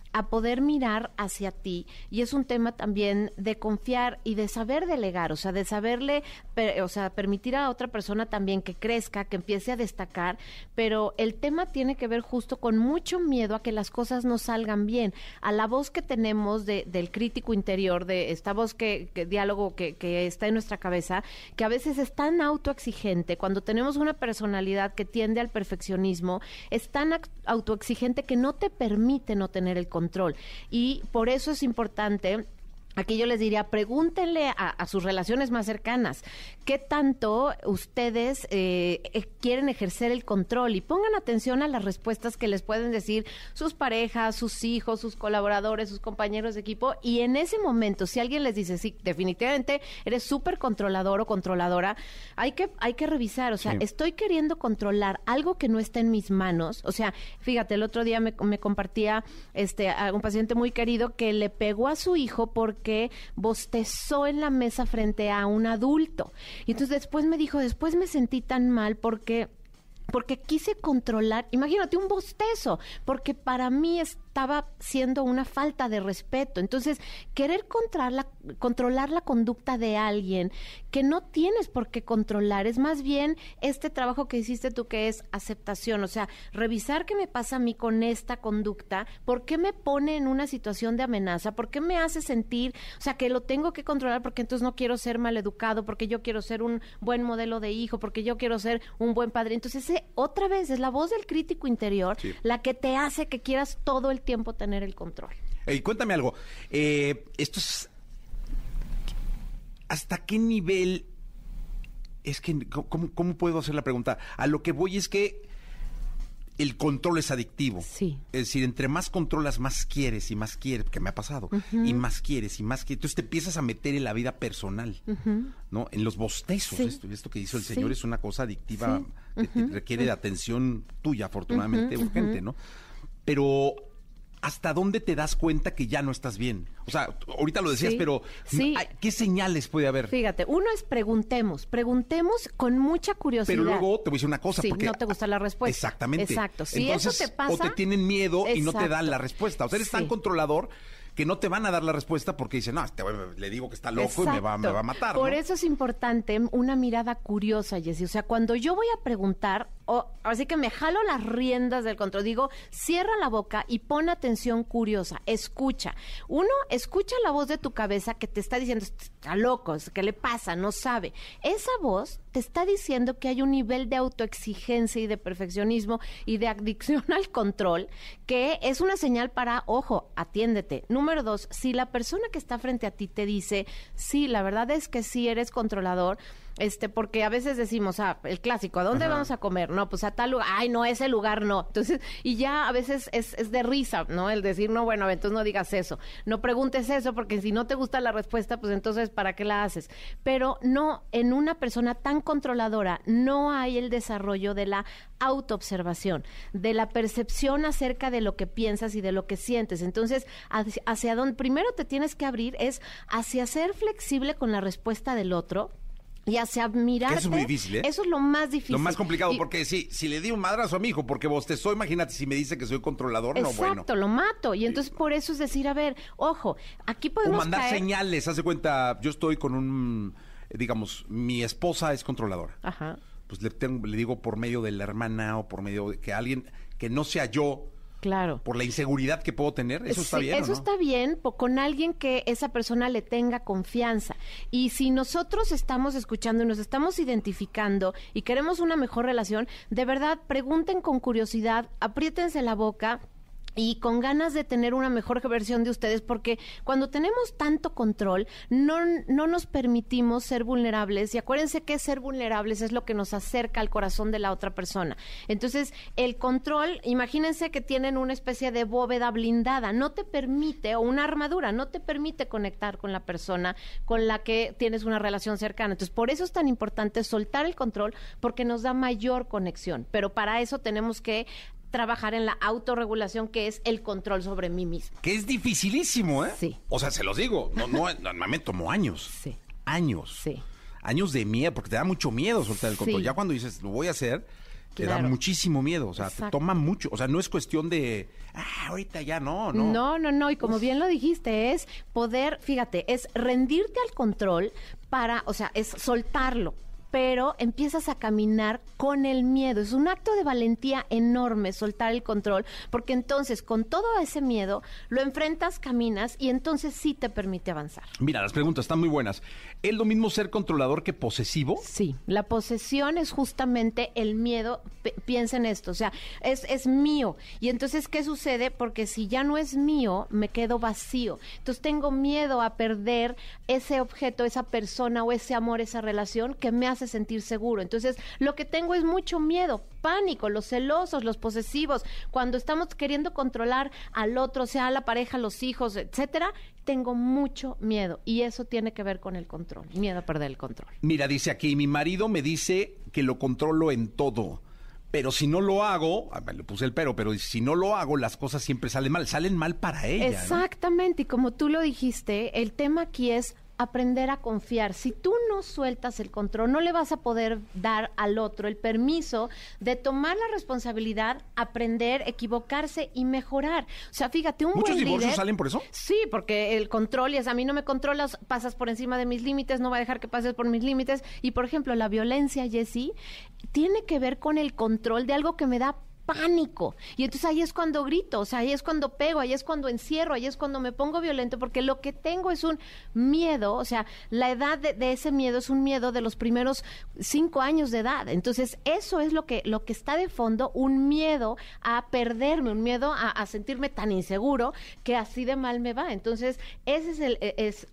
a poder mirar hacia ti y es un tema también de confiar y de saber delegar, o sea, de saberle, o sea, permitir a otra persona también que crezca, que empiece a destacar, pero el tema tiene que ver justo con mucho miedo a que las cosas no salgan bien, a la voz que tenemos de, del crítico interior, de esta voz que, diálogo que, que está en nuestra cabeza, que a veces es tan autoexigente, cuando tenemos una personalidad que tiende al perfeccionismo, es tan autoexigente que no te permite no tener el control. Y por eso es importante Aquí yo les diría, pregúntenle a, sus relaciones más cercanas qué tanto ustedes eh, eh, quieren ejercer el control y pongan atención a las respuestas que les pueden decir sus parejas, sus hijos, sus colaboradores, sus compañeros de equipo. Y en ese momento, si alguien les dice, sí, definitivamente eres súper controlador o controladora, hay que, hay que revisar, o sea, estoy queriendo controlar algo que no está en mis manos. O sea, fíjate, el otro día me, me compartía este, a un paciente muy querido que le pegó a su hijo porque que bostezó en la mesa frente a un adulto. Y entonces después me dijo, después me sentí tan mal porque porque quise controlar, imagínate un bostezo, porque para mí es estaba siendo una falta de respeto. Entonces, querer controlar la, controlar la conducta de alguien que no tienes por qué controlar, es más bien este trabajo que hiciste tú que es aceptación, o sea, revisar qué me pasa a mí con esta conducta, por qué me pone en una situación de amenaza, por qué me hace sentir, o sea, que lo tengo que controlar porque entonces no quiero ser maleducado, porque yo quiero ser un buen modelo de hijo, porque yo quiero ser un buen padre. Entonces, otra vez es la voz del crítico interior la que te hace que quieras todo el tiempo tener el control. Y cuéntame algo. Eh, esto es. ¿Hasta qué nivel? Es que, ¿cómo, puedo hacer la pregunta? A lo que voy es que el control es adictivo. Sí. Es decir, entre más controlas, más quieres y más quieres, que me ha pasado, y más quieres y más quieres. Entonces te empiezas a meter en la vida personal, ¿no? En los bostezos. Esto, esto que hizo el señor es una cosa adictiva, requiere de atención tuya, afortunadamente, urgente, ¿no? Pero ¿hasta dónde te das cuenta que ya no estás bien? O sea, ahorita lo decías, pero ¿qué señales puede haber? Fíjate, uno es preguntemos, preguntemos con mucha curiosidad. Pero luego te voy a decir una cosa. porque, no te gusta la respuesta. Exactamente. Exacto. Si eso te pasa. O te tienen miedo y no te dan la respuesta. O sea, eres tan controlador que no te van a dar la respuesta porque dicen, no, este le digo que está loco y me va, me va, a matar. Por eso es importante una mirada curiosa, Jessy. O sea, cuando yo voy a preguntar, así que me jalo las riendas del control, digo, cierra la boca y pon atención curiosa, escucha. Uno, escucha la voz de tu cabeza que te está diciendo, está loco, ¿qué le pasa? No sabe. Esa voz te está diciendo que hay un nivel de autoexigencia y de perfeccionismo y de adicción al control que es una señal para, ojo, atiéndete. Número dos, si la persona que está frente a ti te dice, sí, la verdad es que sí eres controlador, este, porque a veces decimos, ah, el clásico, ¿a dónde vamos a comer? No, pues a tal lugar, ay, no, ese lugar no. Entonces, y ya a veces es, es de risa, ¿no? El decir, no, bueno, entonces no digas eso, no preguntes eso, porque si no te gusta la respuesta, pues entonces, ¿para qué la haces? Pero no, en una persona tan controladora, no hay el desarrollo de la autoobservación, de la percepción acerca de lo que piensas y de lo que sientes. Entonces, hacia, hacia donde primero te tienes que abrir es hacia ser flexible con la respuesta del otro, y hacia mirarte. Eso es muy difícil, ¿eh? Eso es lo más difícil. Lo más complicado, porque si, si le di un madrazo a mi hijo porque bostezó, imagínate si me dice que soy controlador, no bueno. Exacto, lo mato. Y entonces por eso es decir, a ver, ojo, aquí podemos. O mandar señales, hace cuenta, yo estoy con un, digamos, mi esposa es controladora. Ajá. Pues le, tengo, le digo por medio de la hermana o por medio de que alguien que no sea yo Claro. Por la inseguridad que puedo tener, eso está bien. Eso está bien con alguien que esa persona le tenga confianza. Y si nosotros estamos escuchando y nos estamos identificando y queremos una mejor relación, de verdad pregunten con curiosidad, apriétense la boca y con ganas de tener una mejor versión de ustedes, porque cuando tenemos tanto control, no, no nos permitimos ser vulnerables. Y acuérdense que ser vulnerables es lo que nos acerca al corazón de la otra persona. Entonces, el control, imagínense que tienen una especie de bóveda blindada, no te permite, o una armadura, no te permite conectar con la persona con la que tienes una relación cercana. Entonces, por eso es tan importante soltar el control, porque nos da mayor conexión. Pero para eso tenemos que trabajar en la autorregulación, que es el control sobre mí mismo. Que es dificilísimo, ¿eh? Sí. O sea, se los digo, no, no, normalmente tomó años. Sí. Años. Sí. Años de miedo, porque te da mucho miedo soltar el control. Ya cuando dices, lo voy a hacer, te da muchísimo miedo, o sea, te toma mucho, o sea, no es cuestión de, ah, ahorita ya no, no. No, no, no. Y como bien lo dijiste, es poder, fíjate, es rendirte al control para, o sea, es soltarlo. Pero empiezas a caminar con el miedo. Es un acto de valentía enorme soltar el control, porque entonces con todo ese miedo lo enfrentas, caminas y entonces sí te permite avanzar. Mira, las preguntas están muy buenas. ¿Es lo mismo ser controlador que posesivo? Sí, la posesión es justamente el miedo. P- piensa en esto, o sea, es, es mío. Y entonces, ¿qué sucede? Porque si ya no es mío, me quedo vacío. Entonces, tengo miedo a perder ese objeto, esa persona o ese amor, esa relación que me hace sentir seguro. Entonces, lo que tengo es mucho miedo, pánico, los celosos, los posesivos. Cuando estamos queriendo controlar al otro, sea la pareja, los hijos, etcétera, tengo mucho miedo. Y eso tiene que ver con el control, miedo a perder el control. Mira, dice aquí, mi marido me dice que lo controlo en todo. Pero si no lo hago, ah, le puse el pero, pero si no lo hago, las cosas siempre salen mal. Salen mal para ella. ¿no? Exactamente, y como tú lo dijiste, el tema aquí es aprender a confiar. Si tú no sueltas el control, no le vas a poder dar al otro el permiso de tomar la responsabilidad, aprender, equivocarse y mejorar. O sea, fíjate, un ¿Muchos buen divorcios líder- salen por eso? Sí, porque el control es a mí no me controlas, pasas por encima de mis límites, no va a dejar que pases por mis límites. Y por ejemplo, la violencia, Jessie, tiene que ver con el control de algo que me da pánico. Y entonces ahí es cuando grito, o sea, ahí es cuando pego, ahí es cuando encierro, ahí es cuando me pongo violento, porque lo que tengo es un miedo, o sea, la edad de, ese miedo es un miedo de los primeros cinco años de edad. Entonces, eso es lo que, lo que está de fondo, un miedo a perderme, un miedo a, a sentirme tan inseguro que así de mal me va. Entonces, ese es el... e, es,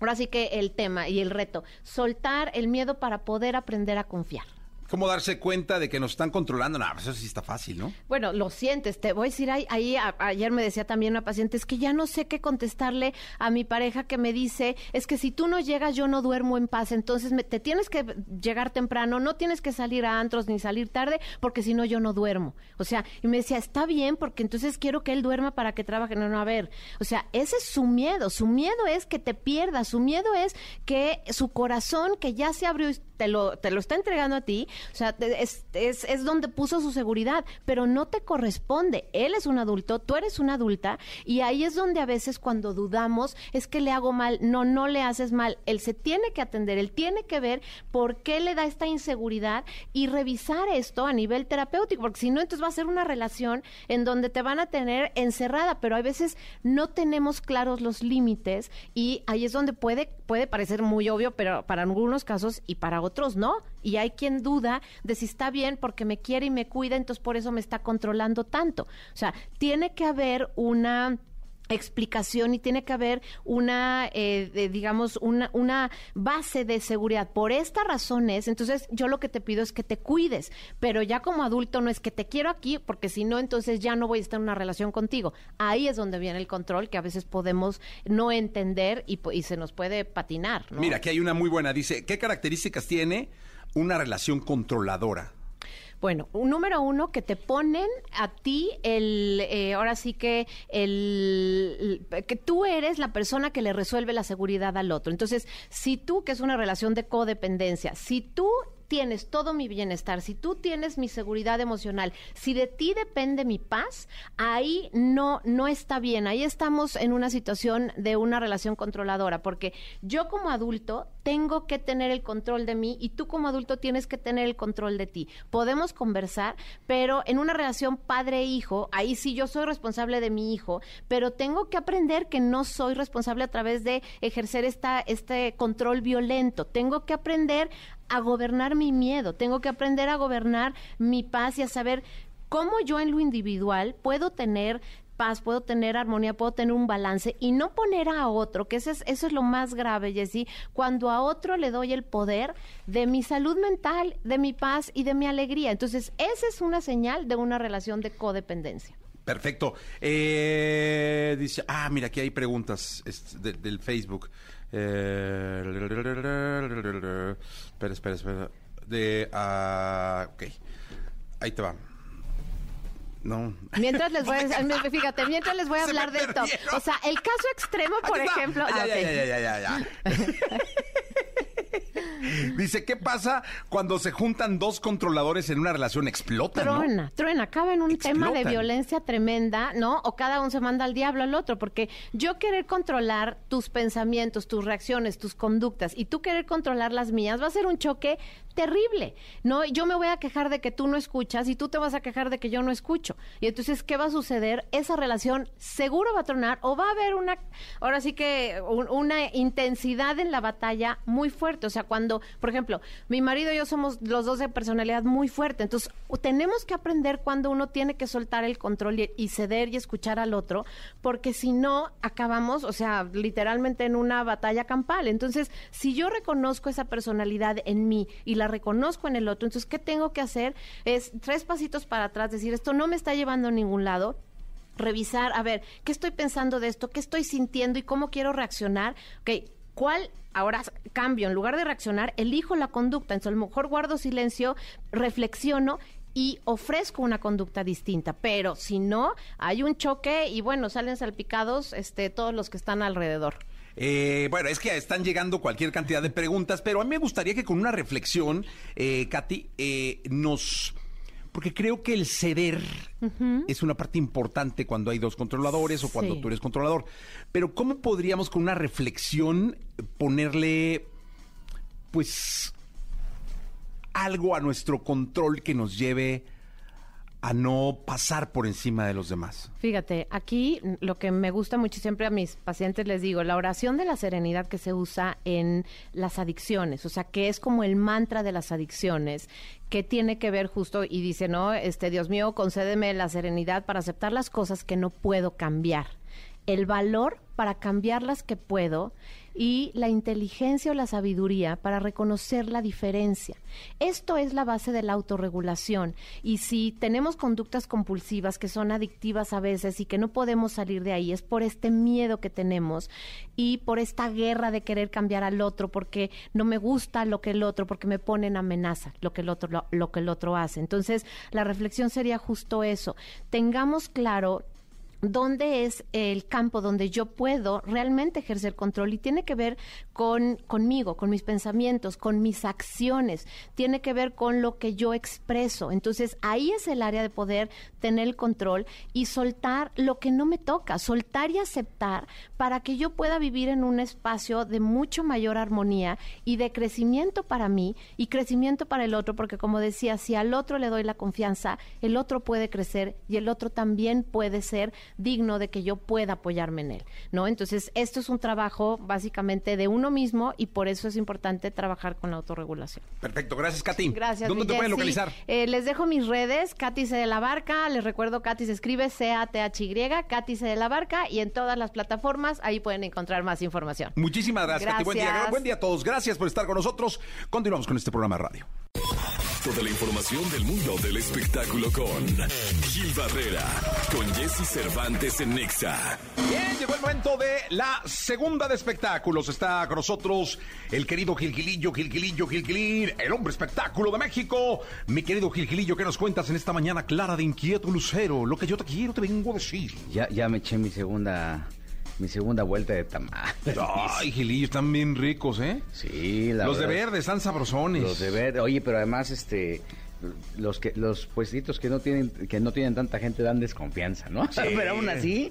Ahora sí que el tema y el reto, soltar el miedo para poder aprender a confiar. ¿Cómo darse cuenta de que nos están controlando? No, pues eso sí está fácil, ¿no? Bueno, lo sientes, te voy a decir, ahí, ahí ayer me decía también una paciente, es que ya no sé qué contestarle a mi pareja que me dice, es que si tú no llegas yo no duermo en paz, entonces me- te tienes que llegar temprano, no tienes que salir a antros ni salir tarde, porque si no yo no duermo. O sea, y me decía, está bien, porque entonces quiero que él duerma para que trabaje. No, no, a ver, o sea, ese es su miedo, su miedo es que te pierdas, su miedo es que su corazón que ya se abrió te lo, te lo está entregando a ti, o sea, es, es, es donde puso su seguridad, pero no te corresponde. Él es un adulto, tú eres una adulta, y ahí es donde a veces cuando dudamos es que le hago mal. No, no le haces mal. Él se tiene que atender, él tiene que ver por qué le da esta inseguridad y revisar esto a nivel terapéutico, porque si no, entonces va a ser una relación en donde te van a tener encerrada, pero a veces no tenemos claros los límites y ahí es donde puede, puede parecer muy obvio, pero para algunos casos y para otros no. Y hay quien duda de si está bien porque me quiere y me cuida, entonces por eso me está controlando tanto. O sea, tiene que haber una explicación y tiene que haber una, eh, digamos, una, una base de seguridad. Por estas razones, entonces yo lo que te pido es que te cuides, pero ya como adulto no es que te quiero aquí, porque si no, entonces ya no voy a estar en una relación contigo. Ahí es donde viene el control que a veces podemos no entender y, se nos puede patinar. Mira, aquí hay una muy buena. Dice, ¿qué características tiene una relación controladora? Bueno, un número uno, que te ponen a ti el, eh, ahora sí que el, el- que tú eres la persona que le resuelve la seguridad al otro. Entonces, si tú, que es una relación de codependencia, si tú tienes todo mi bienestar, si tú tienes mi seguridad emocional, si de ti depende mi paz, ahí no no está bien. Ahí estamos en una situación de una relación controladora, porque yo como adulto tengo que tener el control de mí y tú como adulto tienes que tener el control de ti. Podemos conversar, pero en una relación padre-hijo, ahí sí yo soy responsable de mi hijo, pero tengo que aprender que no soy responsable a través de ejercer esta este control violento. Tengo que aprender a gobernar mi miedo, tengo que aprender a gobernar mi paz y a saber cómo yo en lo individual puedo tener paz, puedo tener armonía, puedo tener un balance y no poner a otro, que eso es, eso es lo más grave, Jessy, cuando a otro le doy el poder de mi salud mental, de mi paz y de mi alegría. Entonces, esa es una señal de una relación de codependencia. Perfecto. Eh, dice, ah, mira, aquí hay preguntas del Facebook. Eh, espera, espera, espera. De, ah, ok. Ahí te va. No. Mientras les voy a, fíjate, mientras les voy a hablar de esto. O sea, el caso extremo, por ejemplo. Ya, ya, ya, ya, ya. Dice, ¿qué pasa cuando se juntan dos controladores en una relación? Explota, ¿no? Truena, truena, acaba en un tema de violencia tremenda, ¿no? O cada uno se manda al diablo al otro, porque yo querer controlar tus pensamientos, tus reacciones, tus conductas, y tú querer controlar las mías, va a ser un choque terrible, ¿no? Yo me voy a quejar de que tú no escuchas y tú te vas a quejar de que yo no escucho. Y entonces, ¿qué va a suceder? Esa relación seguro va a tronar o va a haber una, ahora sí que un- una intensidad en la batalla muy fuerte. O sea, cuando, por ejemplo, mi marido y yo somos los dos de personalidad muy fuerte. Entonces, tenemos que aprender cuando uno tiene que soltar el control y ceder y escuchar al otro, porque si no, acabamos, o sea, literalmente en una batalla campal. Entonces, si yo reconozco esa personalidad en mí y la reconozco en el otro, entonces, ¿qué tengo que hacer? Es tres pasitos para atrás, decir, esto no me está llevando a ningún lado revisar, a ver, ¿qué estoy pensando de esto? ¿Qué estoy sintiendo y cómo quiero reaccionar? Ok, ¿cuál? Ahora cambio, en lugar de reaccionar, elijo la conducta. Entonces, a lo mejor guardo silencio, reflexiono y ofrezco una conducta distinta. Pero si no, hay un choque y bueno, salen salpicados este, todos los que están alrededor. Eh, bueno, es que están llegando cualquier cantidad de preguntas, pero a mí me gustaría que con una reflexión, eh, Katy, eh, nos... Porque creo que el ceder es una parte importante cuando hay dos controladores o cuando Sí. tú eres controlador. Pero ¿cómo podríamos con una reflexión ponerle, pues, algo a nuestro control que nos lleve a no pasar por encima de los demás? Fíjate, aquí lo que me gusta mucho siempre a mis pacientes les digo, la oración de la serenidad que se usa en las adicciones, o sea, que es como el mantra de las adicciones, que tiene que ver justo y dice, no, este Dios mío, concédeme la serenidad para aceptar las cosas que no puedo cambiar, el valor para cambiar las que puedo y la inteligencia o la sabiduría para reconocer la diferencia. Esto es la base de la autorregulación y si tenemos conductas compulsivas que son adictivas a veces y que no podemos salir de ahí, es por este miedo que tenemos y por esta guerra de querer cambiar al otro porque no me gusta lo que el otro, porque me pone en amenaza lo que el otro, lo, lo que el otro hace. Entonces, la reflexión sería justo eso. Tengamos claro dónde es el campo donde yo puedo realmente ejercer control y tiene que ver con conmigo, con mis pensamientos, con mis acciones, tiene que ver con lo que yo expreso. Entonces, ahí es el área de poder tener el control y soltar lo que no me toca, soltar y aceptar para que yo pueda vivir en un espacio de mucho mayor armonía y de crecimiento para mí y crecimiento para el otro, porque como decía, si al otro le doy la confianza, el otro puede crecer y el otro también puede ser digno de que yo pueda apoyarme en él, ¿no? Entonces, esto es un trabajo básicamente de uno mismo y por eso es importante trabajar con la autorregulación. Perfecto, gracias, Katy. Gracias. ¿Dónde te pueden localizar? Eh, les dejo mis redes, Katy C de la Barca, les recuerdo Katy se escribe C-A-T-H-Y, Katy C de la Barca y en todas las plataformas ahí pueden encontrar más información. Muchísimas gracias, Katy. Buen día. Gracias. Buen día a todos. Gracias por estar con nosotros. Continuamos con este programa de radio. Toda la información del mundo del espectáculo con Gil Barrera, con Jesse Cervantes en Nexa. Bien, llegó el momento de la segunda de espectáculos. Está con nosotros el querido Gilgilillo, Gilgilillo, Gilgilín, el hombre espectáculo de México. Mi querido Gilgilillo, ¿qué nos cuentas en esta mañana clara de inquieto lucero? Lo que yo te quiero, te vengo a decir. Ya, ya me eché mi segunda, mi segunda vuelta de tamal. Ay, Gilillo, están bien ricos, ¿eh? Sí, la Los de verde están sabrosones. Los de verde. Oye, pero además, este, los que, los puestitos que no tienen, que no tienen tanta gente dan desconfianza, ¿no? pero aún así,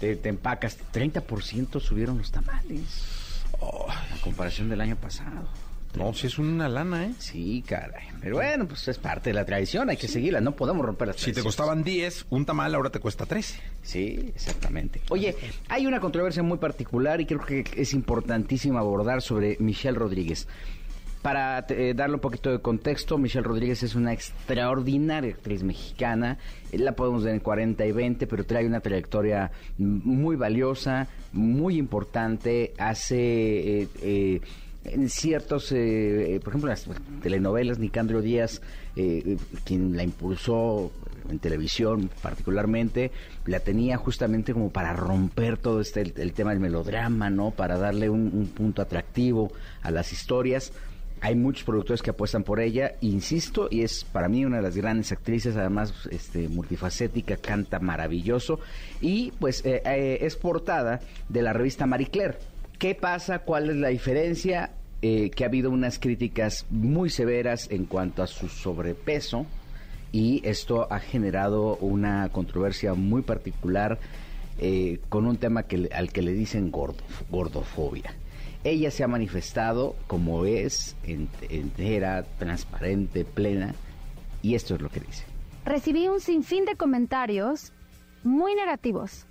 te, te empacas. 30% subieron los tamales. a comparación del año pasado. No, si es una lana, ¿eh? Sí, caray. Pero bueno, pues es parte de la tradición, hay que seguirla, no podemos romper las Si te tradiciones. costaban 10, un tamal ahora te cuesta 13. Sí, exactamente. Oye, hay una controversia muy particular y creo que es importantísimo abordar sobre Michelle Rodríguez. Para eh, darle un poquito de contexto, Michelle Rodríguez es una extraordinaria actriz mexicana. Eh, La podemos ver en 40 y 20, pero trae una trayectoria muy valiosa, muy importante. Hace eh, eh, en ciertos, eh, eh, por ejemplo, las telenovelas, Nicandro Díaz, eh, eh, quien la impulsó en televisión particularmente, la tenía justamente como para romper todo este el, tema del melodrama, ¿no? Para darle un, un punto atractivo a las historias. Hay muchos productores que apuestan por ella, insisto, y es para mí una de las grandes actrices, además este, multifacética, canta maravilloso, y pues eh, eh, es portada de la revista Marie Claire. ¿Qué pasa? ¿Cuál es la diferencia? eh, que ha habido unas críticas muy severas en cuanto a su sobrepeso y esto ha generado una controversia muy particular eh, con un tema que, al que le dicen gordo, gordofobia. Ella se ha manifestado como es, ent- entera, transparente, plena, y esto es lo que dice. recibí un sinfín de comentarios muy negativos.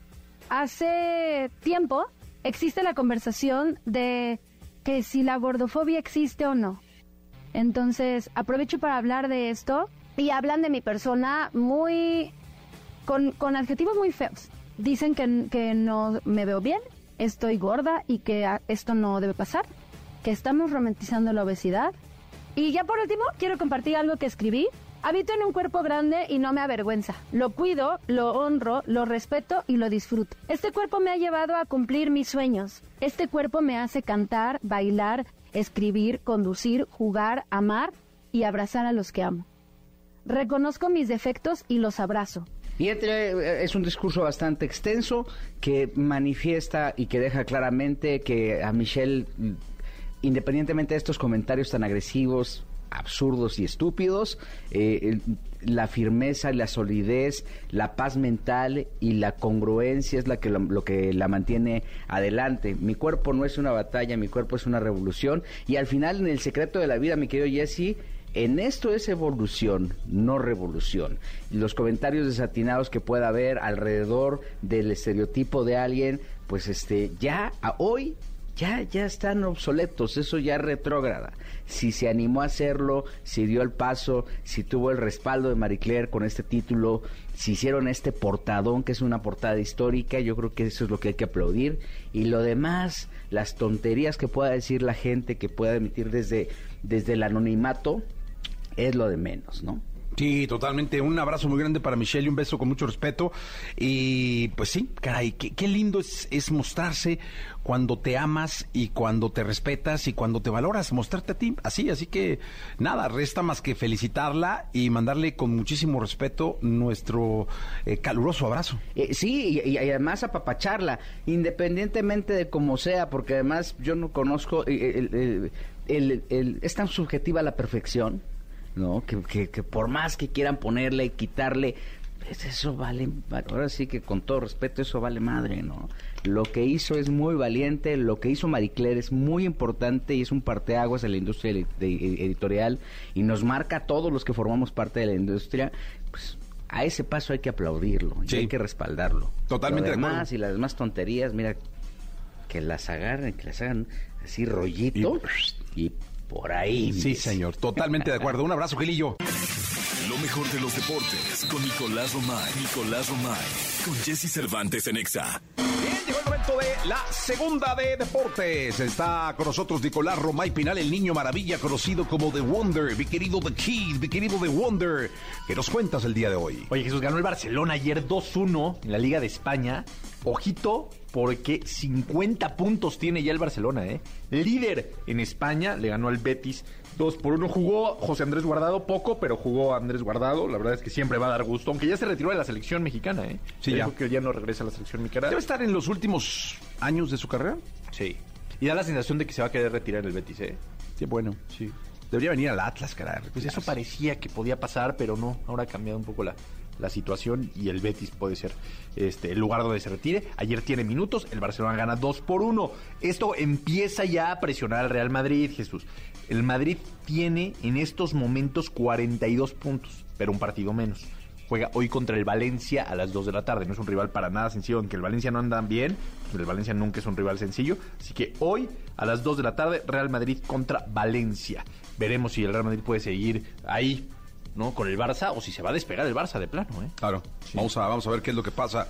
Hace tiempo existe la conversación de que si la gordofobia existe o no. Entonces, aprovecho para hablar de esto y hablan de mi persona muy con, con adjetivos muy feos. Dicen que, que no me veo bien, estoy gorda y que esto no debe pasar, que estamos romantizando la obesidad. Y ya por último, quiero compartir algo que escribí. Habito en un cuerpo grande y no me avergüenza. Lo cuido, lo honro, lo respeto y lo disfruto. Este cuerpo me ha llevado a cumplir mis sueños. Este cuerpo me hace cantar, bailar, escribir, conducir, jugar, amar y abrazar a los que amo. Reconozco mis defectos y los abrazo. Y eh, es un discurso bastante extenso que manifiesta y que deja claramente que a Michelle, mm, independientemente de estos comentarios tan agresivos, absurdos y estúpidos, eh, la firmeza, la solidez, la paz mental y la congruencia es la que lo, lo que la mantiene adelante. Mi cuerpo no es una batalla, mi cuerpo es una revolución y al final en el secreto de la vida, mi querido Jesse, en esto es evolución, no revolución. Los comentarios desatinados que pueda haber alrededor del estereotipo de alguien, pues este, ya a hoy ya ya están obsoletos, eso ya retrógrada. Si se animó a hacerlo, si dio el paso, si tuvo el respaldo de Marie Claire con este título, si hicieron este portadón que es una portada histórica, yo creo que eso es lo que hay que aplaudir y lo demás, las tonterías que pueda decir la gente que pueda emitir desde desde el anonimato es lo de menos, ¿no? Sí, totalmente. Un abrazo muy grande para Michelle y un beso con mucho respeto. Y pues sí, caray, qué, qué lindo es, mostrarse cuando te amas y cuando te respetas y cuando te valoras, mostrarte a ti así. Así que nada, resta más que felicitarla y mandarle con muchísimo respeto nuestro eh, caluroso abrazo. Eh, sí, y, y además apapacharla, independientemente de cómo sea, porque además yo no conozco, eh, el- el- el- es tan subjetiva la perfección, ¿no? Que, que- que por más que quieran ponerle y quitarle, pues eso vale, ahora sí que con todo respeto, eso vale madre, ¿no? Lo que hizo es muy valiente, lo que hizo Marie Claire es muy importante y es un parteaguas en la industria de- editorial y nos marca a todos los que formamos parte de la industria, pues a ese paso hay que aplaudirlo y hay que respaldarlo. Totalmente Lo de demás y las demás tonterías, mira, que las agarren, que las hagan así rollito y, por ahí. Sí, señor, totalmente de acuerdo. Un abrazo, Gilillo. Lo mejor de los deportes con Nicolás Romay. Nicolás Romay. Con Jesse Cervantes en Exa. Bien, de la segunda de deportes. Está con nosotros Nicolás Romay Pinal, el niño maravilla conocido como The Wonder. Mi querido The Kid, mi querido The Wonder. ¿Qué nos cuentas el día de hoy? Oye, Jesús, ganó el Barcelona ayer 2-1 en la Liga de España. Ojito, porque 50 puntos tiene ya el Barcelona, ¿eh? Líder en España, le ganó al Betis 2 por 1. Jugó José Andrés Guardado poco, pero jugó Andrés Guardado. La verdad es que siempre va a dar gusto, aunque ya se retiró de la selección mexicana, ¿eh? Sí, ya. dijo que ya no regresa a la selección mexicana. ¿Debe estar en los últimos años de su carrera? Sí. Y da la sensación de que se va a querer retirar el Betis, ¿eh? Qué bueno. Sí. Debería venir al Atlas, caray. Pues eso parecía que podía pasar, pero no. Ahora ha cambiado un poco la, la situación y el Betis puede ser este, el lugar donde se retire. Ayer tiene minutos, el Barcelona gana 2 por 1. Esto empieza ya a presionar al Real Madrid, Jesús. El Madrid tiene en estos momentos 42 puntos, pero un partido menos. Juega hoy contra el Valencia a las 2 de la tarde. No es un rival para nada sencillo, aunque el Valencia no andan bien. El Valencia nunca es un rival sencillo. Así que hoy a las 2 de la tarde, Real Madrid contra Valencia. Veremos si el Real Madrid puede seguir ahí, ¿no? Con el Barça o si se va a despegar el Barça de plano, ¿eh? Claro. Vamos, a, vamos a ver qué es lo que pasa.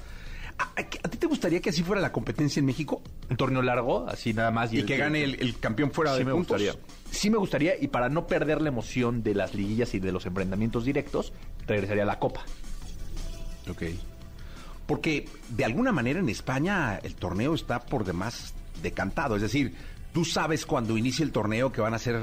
¿A, a- a ti te gustaría que así fuera la competencia en México? Un torneo largo, así nada más. Y, que gane el, el campeón fuera sí de me puntos. gustaría. Sí me gustaría, y para no perder la emoción de las liguillas y de los enfrentamientos directos, regresaría a la Copa. Ok. Porque de alguna manera en España el torneo está por demás decantado. Es decir, tú sabes cuando inicia el torneo que van a ser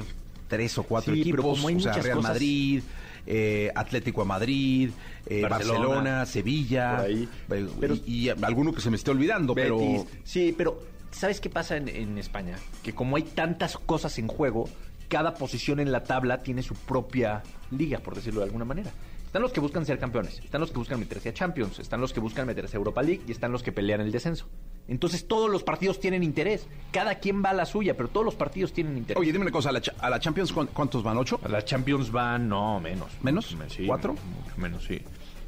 tres o cuatro Sí, pero equipos. como hay o sea, muchas Real cosas- Madrid, eh, Atlético de Madrid, eh, Barcelona, Barcelona, Sevilla. por ahí. eh, Pero- y, y alguno que se me esté olvidando, Betis. pero... Sí, pero ¿Sabes qué pasa en, en España? Que como hay tantas cosas en juego, cada posición en la tabla tiene su propia liga, por decirlo de alguna manera. Están los que buscan ser campeones, están los que buscan meterse a Champions, están los que buscan meterse a Europa League y están los que pelean el descenso. Entonces todos los partidos tienen interés. Cada quien va a la suya, pero todos los partidos tienen interés. Oye, dime una cosa, ¿a la, cha- a la Champions cuán- cuántos van? ¿Ocho? A la Champions van, no, menos. ¿Menos? Sí, ¿Cuatro? Mucho menos, sí.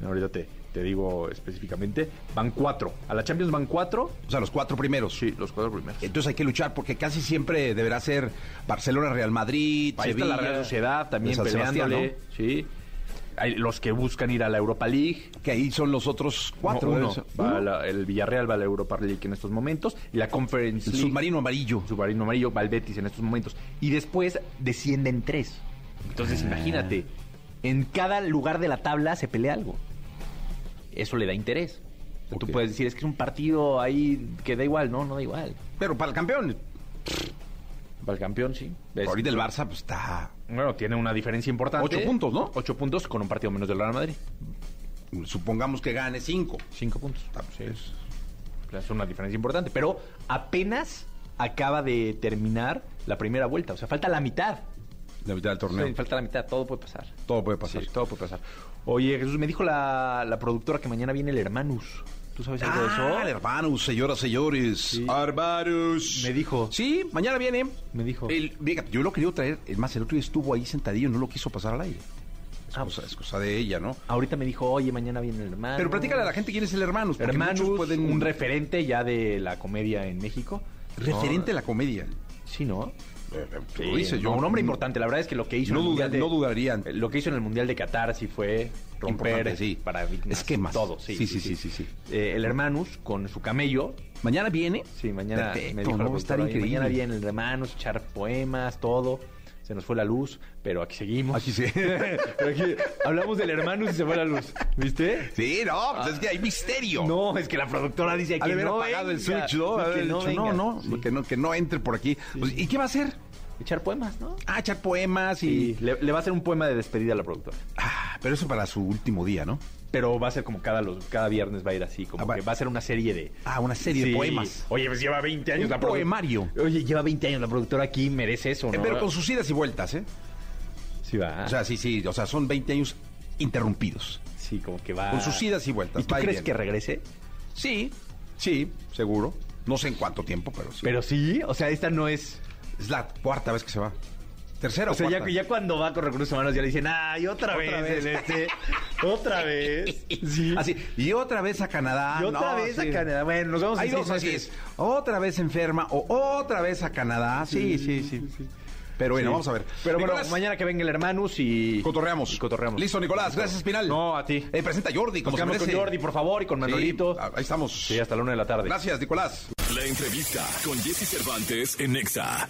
Ahorita te, te digo específicamente. Van cuatro. A la Champions van cuatro. O sea, los cuatro primeros. Sí, los cuatro primeros. Entonces hay que luchar porque casi siempre deberá ser Barcelona, Real Madrid, Ahí está la Real Sociedad también peleándole. Sí. Hay los que buscan ir a la Europa League. Que ahí son los otros cuatro. No, uno. Va la- el Villarreal va a la Europa League en estos momentos. Y la Conference El submarino amarillo. submarino amarillo va al Betis en estos momentos. Y después descienden tres. Entonces Ah. imagínate, en cada lugar de la tabla se pelea algo. Eso le da interés. O sea, Tú puedes decir, es que es un partido ahí que da igual. No, no da igual. Pero para el campeón, Para el campeón, sí. Es- ahorita el Barça pues está... Bueno, tiene una diferencia importante. Ocho puntos, ¿no? Ocho puntos con un partido menos del Real Madrid. Supongamos que gane cinco. Cinco puntos. Ah, pues, Sí. es- Es una diferencia importante. Pero apenas acaba de terminar la primera vuelta. O sea, falta la mitad. La mitad del torneo. Sí, falta la mitad. Todo puede pasar. Todo puede pasar. Sí, todo puede pasar. Oye, Jesús, me dijo la, la productora que mañana viene el Hermanus. ¿Tú sabes algo de Ah, eso? hermanos, señoras, señores. Sí. Hermanos. Me dijo. Sí, mañana viene. Me dijo. El, fíjate, yo lo quería traer. Es más, el otro día estuvo ahí sentadillo, no lo quiso pasar al aire. Es, Ah, cosa, es cosa de ella, ¿no? Ahorita me dijo, oye, mañana viene el Hermanus. Pero platícale a la gente quién es el Hermanos. porque Hermanus, muchos pueden... un referente ya de la comedia en México. referente a No, la comedia. Sí, ¿no? Tú Sí, lo dices, yo. no, un hombre importante. La verdad es que lo que hizo No en el duda- Mundial de- no dudarían. Lo que hizo en el Mundial de Qatar sí fue romper sí. paradigmas. Esquemas. Todo, sí. Sí, sí, sí, sí, sí. Eh, el Hermanus con su camello. Mañana viene. Sí, mañana Perfecto, me dijo no, estar productora, "Oye, increíble". Mañana viene el Hermanus, echar poemas, todo. Se nos fue la luz, pero aquí seguimos. Aquí sí. Pero aquí hablamos del Hermanus y se fue la luz. ¿Viste? Sí, no, pues es que hay misterio. No, es que la productora dice que no apagado el venga, switch, ¿no? Que no dicho, venga. no, Sí. no, que no, que no entre por aquí. Pues, ¿Y qué va a hacer? Echar poemas, ¿no? Ah, echar poemas y... Y le, le va a hacer un poema de despedida a la productora. Ah, pero eso para su último día, ¿no? Pero va a ser como cada, los, cada viernes va a ir así, como Ah, va- que va a ser una serie de... Ah, una serie de poemas. Oye, pues lleva 20 años Un la produ- poemario. Oye, lleva 20 años la productora aquí, merece eso, Eh, ¿no? Pero con sus idas y vueltas, ¿eh? Sí va. O sea, sí, sí, o sea, son 20 años interrumpidos. sí, como que va... Con sus idas y vueltas. ¿Y tú crees que regrese? Sí, sí, seguro. No sé en cuánto tiempo, pero sí. Pero sí, o sea, esta no es... es la cuarta vez que se va. Tercera O sea, ya, ya cuando va con recursos humanos ya le dicen, ay, otra, Otra vez, este, otra vez. Sí. Así, y otra vez a Canadá. Y otra no, vez sí. a Canadá. Bueno, nos vamos Hay en dos seis así meses. es. Otra vez enferma o otra vez a Canadá. Sí, sí, sí. Pero bueno, Sí. vamos a ver. Pero bueno, mañana que venga el Hermanus y... cotorreamos. Y cotorreamos. Listo, Nicolás. Gracias, Espinal. No, a ti. Eh, presenta a Jordi, Nos como se quedamos con. Jordi, por favor, y con Manolito. Sí, ahí estamos. Sí, hasta la una de la tarde. Gracias, Nicolás. La entrevista con Jesse Cervantes en Nexa.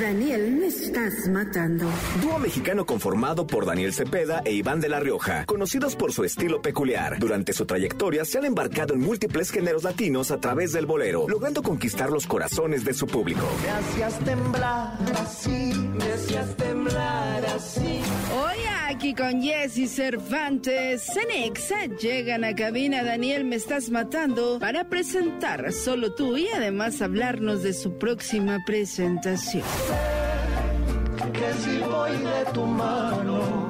Daniel, me estás matando. Dúo mexicano conformado por Daniel Cepeda e Iván de la Rioja, conocidos por su estilo peculiar. Durante su trayectoria se han embarcado en múltiples géneros latinos a través del bolero, logrando conquistar los corazones de su público. Me hacías temblar así, me hacías temblar así. Hoy aquí con Jesse Cervantes, Cenexa llegan a cabina Daniel Me Estás Matando para presentar Solo Tú y además hablarnos de su próxima presentación. Que si voy de tu mano.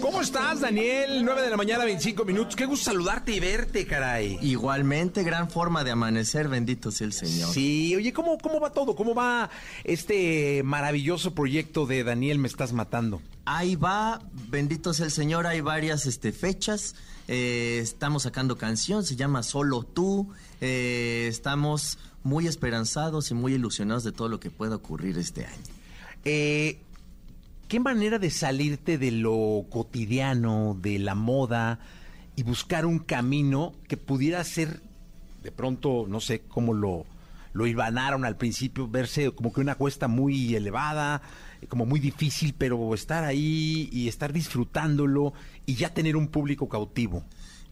¿Cómo estás, Daniel? 9 de la mañana, 25 minutos. Qué gusto saludarte y verte, caray. Igualmente, gran forma de amanecer, bendito sea el Señor. Sí, oye, ¿cómo, ¿cómo va todo? ¿Cómo va este maravilloso proyecto de Daniel Me Estás Matando? Ahí va, bendito sea el Señor, hay varias este, fechas. Eh, estamos sacando canción, se llama Solo tú. Eh, estamos muy esperanzados y muy ilusionados de todo lo que pueda ocurrir este año. Eh, ¿Qué manera de salirte de lo cotidiano, de la moda y buscar un camino que pudiera ser, de pronto, no sé cómo lo, lo hilvanaron al principio, verse como que una cuesta muy elevada, como muy difícil, pero estar ahí y estar disfrutándolo y ya tener un público cautivo?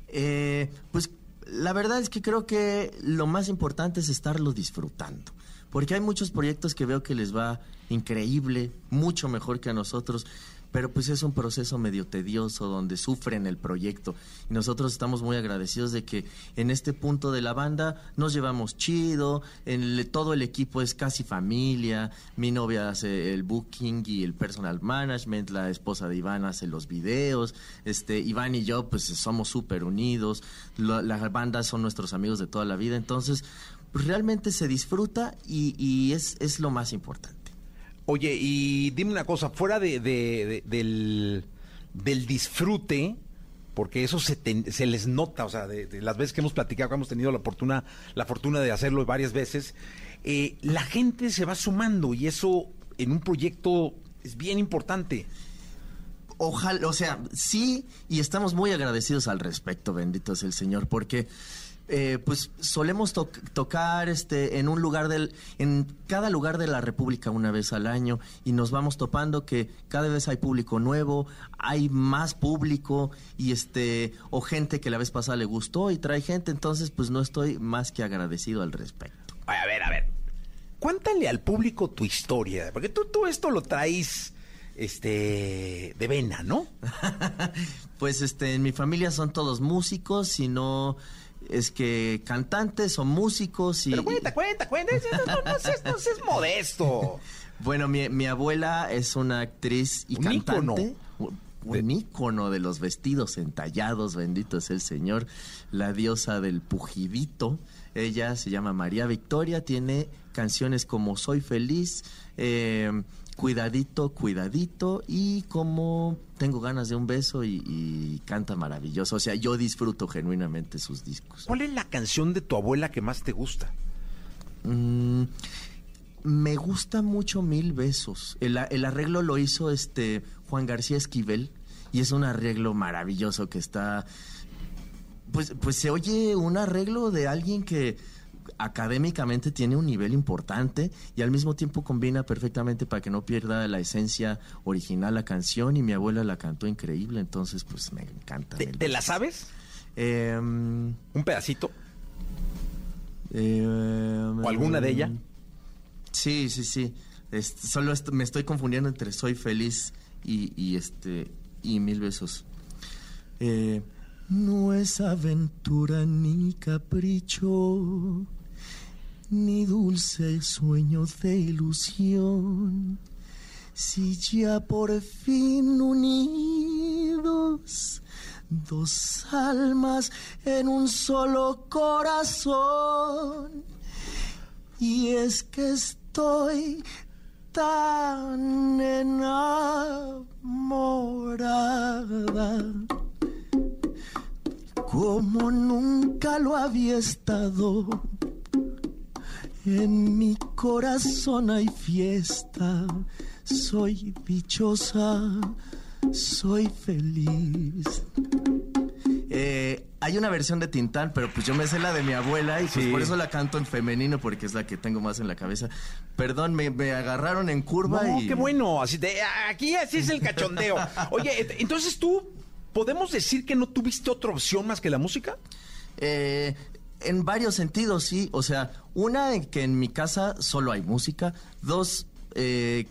Eh, pues la verdad es que creo que lo más importante es estarlo disfrutando. Porque hay muchos proyectos que veo que les va increíble, mucho mejor que a nosotros. pero pues es un proceso medio tedioso donde sufren el proyecto. Y nosotros estamos muy agradecidos de que en este punto de la banda nos llevamos chido, el- todo el equipo es casi familia, mi novia hace el booking y el personal management, la esposa de Iván hace los videos, este Iván y yo pues somos súper unidos, la, la banda son nuestros amigos de toda la vida, entonces realmente se disfruta y, y es, es lo más importante. Oye, y dime una cosa, fuera de, de- de- del, del disfrute, porque eso se, te- se les nota, o sea, de, de las veces que hemos platicado, que hemos tenido la fortuna, la fortuna de hacerlo varias veces, eh, la gente se va sumando y eso en un proyecto es bien importante. Ojalá, o sea, sí, y estamos muy agradecidos al respecto, bendito es el Señor, porque eh, pues solemos to- tocar este en un lugar del, en cada lugar de la República una vez al año, y nos vamos topando que cada vez hay público nuevo, hay más público, y este, o gente que la vez pasada le gustó y trae gente, entonces pues no estoy más que agradecido al respecto. A ver, a ver, cuéntale al público tu historia, porque tú, tú esto lo traes este de vena, ¿no? Pues este, en mi familia son todos músicos, y no es que cantantes o músicos y... Pero cuenta, cuenta, cuenta, no, no, no seas, no seas modesto. Bueno, mi, mi abuela es una actriz y Un cantante. Un, un ícono de los vestidos entallados, bendito es el Señor, la diosa del pujidito. Ella se llama María Victoria, tiene canciones como Soy feliz, eh, Cuidadito, Cuidadito y como Tengo ganas de un beso y, y canta maravilloso. O sea, yo disfruto genuinamente sus discos. ¿Cuál es la canción de tu abuela que más te gusta? Mm, me gusta mucho Mil Besos. El, el arreglo lo hizo este Juan García Esquivel y es un arreglo maravilloso que está... Pues, pues se oye un arreglo de alguien que académicamente tiene un nivel importante y al mismo tiempo combina perfectamente para que no pierda la esencia original la canción y mi abuela la cantó increíble, entonces pues me encanta. ¿Te, te la sabes? Em, ¿Un pedacito? Em, ¿O alguna de ella? Sí, sí, sí. Solo me estoy confundiendo entre soy feliz y, y este y mil besos. Eh, no es aventura ni capricho, ni dulce sueño de ilusión. Si ya por fin unidos, dos almas en un solo corazón. Y es que estoy tan enamorada como nunca lo había estado. En mi corazón hay fiesta, soy dichosa, soy feliz. Eh, hay una versión de Tintán, pero pues yo me sé la de mi abuela y pues Sí. por eso la canto en femenino porque es la que tengo más en la cabeza. Perdón, me, me agarraron en curva No, y... qué bueno. Así de, aquí así es el cachondeo. Oye, entonces tú, ¿podemos decir que no tuviste otra opción más que la música? Eh, en varios sentidos, sí. O sea, una, en que en mi casa solo hay música. Dos, eh,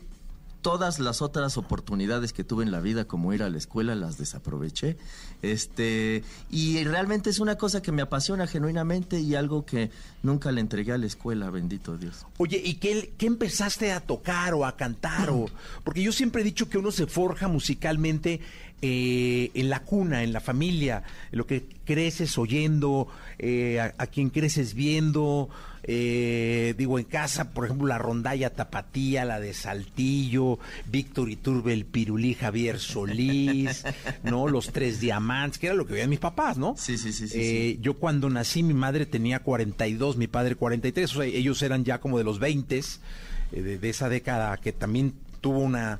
todas las otras oportunidades que tuve en la vida, como ir a la escuela, las desaproveché. Este, y realmente es una cosa que me apasiona genuinamente y algo que nunca le entregué a la escuela, bendito Dios. Oye, ¿y qué, qué empezaste a tocar o a cantar? O, porque yo siempre he dicho que uno se forja musicalmente eh, en la cuna, en la familia, lo que creces oyendo, eh, a, a quien creces viendo. Eh, digo, en casa, por ejemplo, la rondalla Tapatía, la de Saltillo, Víctor Iturbe, el Pirulí, Javier Solís, ¿no? Los Tres Diamantes, que era lo que veían mis papás, ¿no? Sí, sí, sí. sí, Eh, sí. Yo cuando nací, mi madre tenía 42, mi padre 43, o sea, ellos eran ya como de los 20, eh, de, de esa década que también tuvo una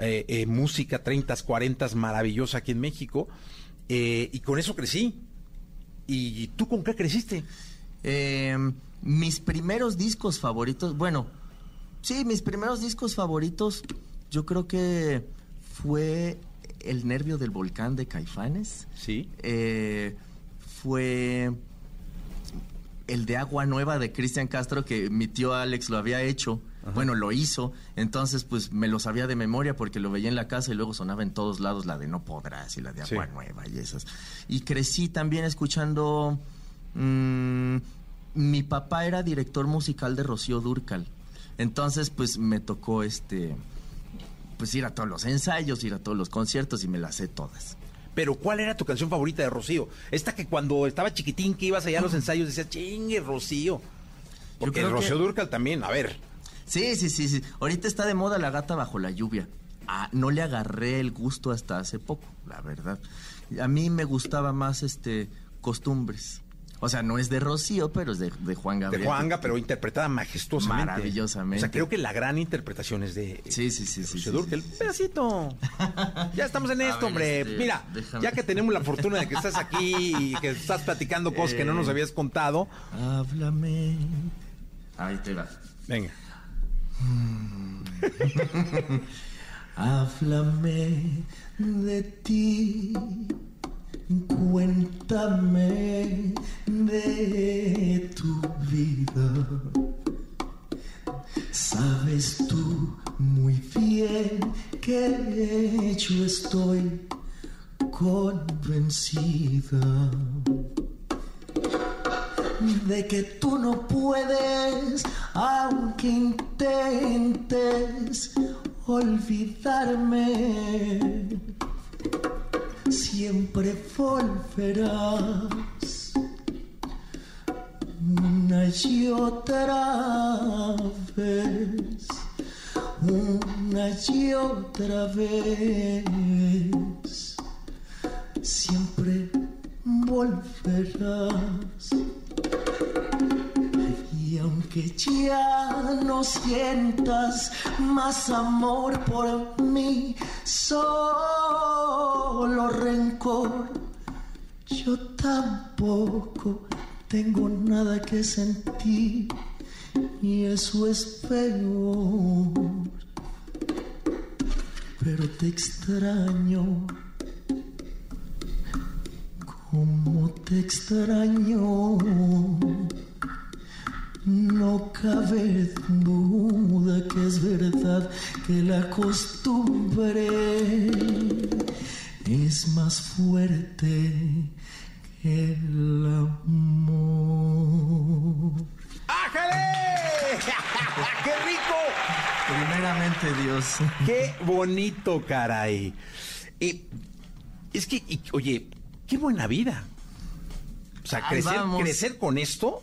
eh, eh, música 30, 40 maravillosa aquí en México, eh, y con eso crecí. ¿Y tú con qué creciste? Eh, mis primeros discos favoritos, bueno, sí, mis primeros discos favoritos, yo creo que fue El Nervio del Volcán de Caifanes. Sí. Eh, fue el de Agua Nueva de Cristian Castro, que mi tío Alex lo había hecho. Bueno, lo hizo, entonces pues me lo sabía de memoria porque lo veía en la casa y luego sonaba en todos lados la de No Podrás y la de Agua Sí. Nueva y esas. Y crecí también escuchando... mm, mi papá era director musical de Rocío Durcal. Entonces, pues me tocó este pues ir a todos los ensayos, ir a todos los conciertos y me las sé todas. Pero ¿cuál era tu canción favorita de Rocío? Esta que cuando estaba chiquitín que ibas allá a los ensayos decías, chingue, Rocío. Porque Rocío que- Durcal también, a ver. Sí, sí, sí, sí. Ahorita está de moda la gata bajo la lluvia. Ah, no le agarré el gusto hasta hace poco, la verdad. A mí me gustaba más este costumbres. O sea, no es de Rocío, pero es de, de Juan Gabriel. De Juanga, pero interpretada majestuosamente. Maravillosamente. O sea, creo que la gran interpretación es de Sí, sí, sí, sí. Sí, sí, sí. Pedacito. Ya estamos en esto, ver, hombre. este, Mira, déjame. ya que tenemos la fortuna de que estás aquí y que estás platicando cosas que no nos Eh. habías contado. Háblame. Ahí te va. Venga. Háblame de ti, cuéntame de tu vida. Sabes tú muy bien que yo estoy convencida de que tú no puedes, aunque intentes olvidarme, siempre volverás. Una y otra vez, una y otra vez, siempre volverás. Aunque ya no sientas más amor por mí, solo rencor, yo tampoco tengo nada que sentir y eso es peor. Pero te extraño, como te extraño. No cabe duda que es verdad que la costumbre es más fuerte que el amor. ¡Ájale! ¡Qué rico! Primeramente Dios. ¡Qué bonito, caray! Y es que, y- oye, qué buena vida. O sea, Ahí crecer, vamos. crecer con esto,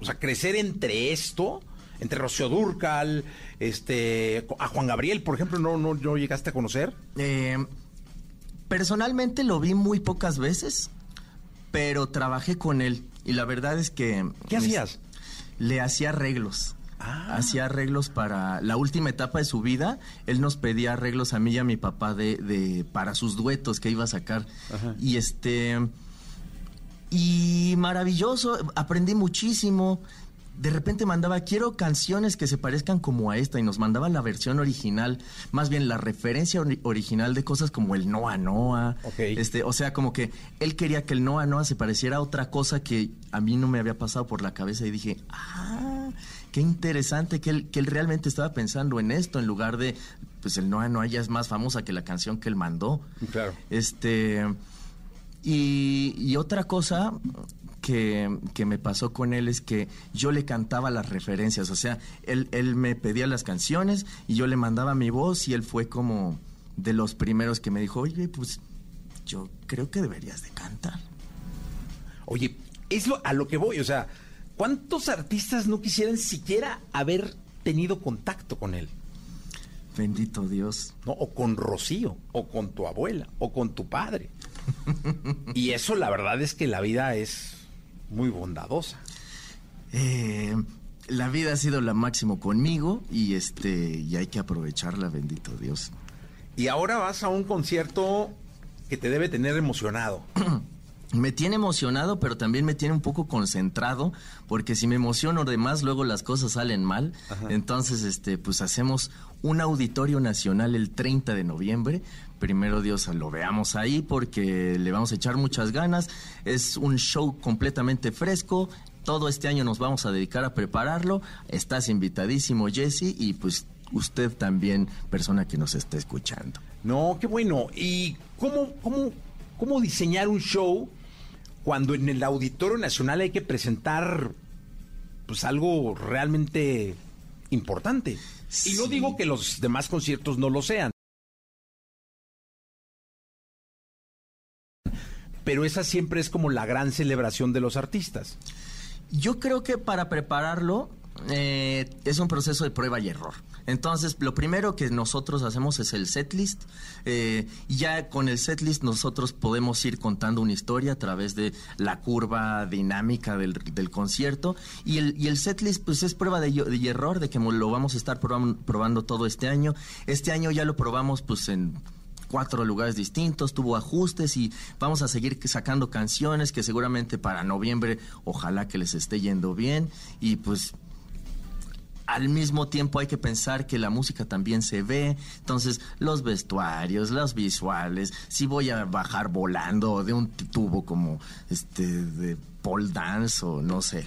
o sea, crecer entre esto, entre Rocío Durcal, este, a Juan Gabriel, por ejemplo, ¿no, no, no llegaste a conocer? Eh, personalmente lo vi muy pocas veces, pero trabajé con él y la verdad es que... ¿Qué hacías? Le hacía arreglos. Hacía arreglos para la última etapa de su vida. Él nos pedía arreglos a mí y a mi papá de, de- para sus duetos que iba a sacar. Y este y maravilloso, aprendí muchísimo. De repente mandaba, quiero canciones que se parezcan como a esta, y nos mandaba la versión original, más bien la referencia ori- original de cosas como el Noa Noa. Este, o sea, como que él quería que el Noa Noa se pareciera a otra cosa que a mí no me había pasado por la cabeza, y dije, ah, qué interesante que él, que él realmente estaba pensando en esto, en lugar de, pues el Noa Noa ya es más famosa que la canción que él mandó. Claro. Este. Y, y otra cosa que, que me pasó con él es que yo le cantaba las referencias. O sea, él, él me pedía las canciones y yo le mandaba mi voz y él fue como de los primeros que me dijo, oye, pues yo creo que deberías de cantar. Oye, es lo, a lo que voy, o sea, ¿cuántos artistas no quisieran siquiera haber tenido contacto con él? Bendito Dios. ¿no? O con Rocío, o con tu abuela, o con tu padre. y eso la verdad es que la vida es muy bondadosa. Eh, la vida ha sido la máximo conmigo y este y hay que aprovecharla, bendito Dios. Y ahora vas a un concierto que te debe tener emocionado. me tiene emocionado, pero también me tiene un poco concentrado, porque si me emociono de más, luego las cosas salen mal. Entonces, este, pues hacemos un auditorio nacional el 30 de noviembre. Primero Dios lo veamos ahí porque le vamos a echar muchas ganas. Es un show completamente fresco. Todo este año nos vamos a dedicar a prepararlo. Estás invitadísimo, Jesse, y pues usted también, persona que nos está escuchando. No, qué bueno. ¿Y cómo, cómo, cómo diseñar un show cuando en el Auditorio Nacional hay que presentar pues algo realmente importante? Y no digo que los demás conciertos no lo sean. Pero esa siempre es como la gran celebración de los artistas. Yo creo que para prepararlo eh, es un proceso de prueba y error. Entonces, lo primero que nosotros hacemos es el setlist. Eh, ya con el setlist nosotros podemos ir contando una historia a través de la curva dinámica del, concierto. Y el, setlist, pues es prueba de, de error, de que lo vamos a estar probando, probando todo este año. Este año ya lo probamos, pues en cuatro lugares distintos, tuvo ajustes y vamos a seguir sacando canciones que seguramente para noviembre ojalá que les esté yendo bien y pues al mismo tiempo hay que pensar que la música también se ve, entonces los vestuarios, los visuales, si voy a bajar volando de un tubo como este de pole dance o no sé.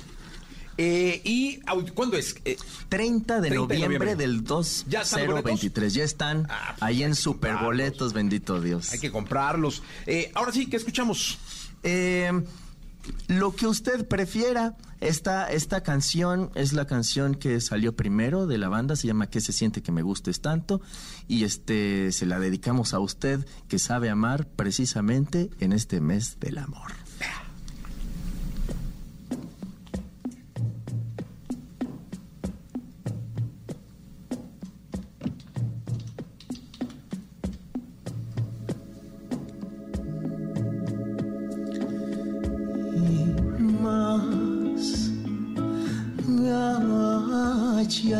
Eh, ¿Y cuándo es? Eh, 30 de 30 de noviembre, noviembre. del ¿Ya están los 2023. Ya están Ah, pues ahí en Superboletos, bendito Dios. Hay que comprarlos. Eh, ahora sí, ¿qué escuchamos? Eh, lo que usted prefiera. Esta, esta canción es la canción que salió primero de la banda, se llama ¿Qué se siente que me gustes tanto? Y este se la dedicamos a usted que sabe amar precisamente en este mes del amor.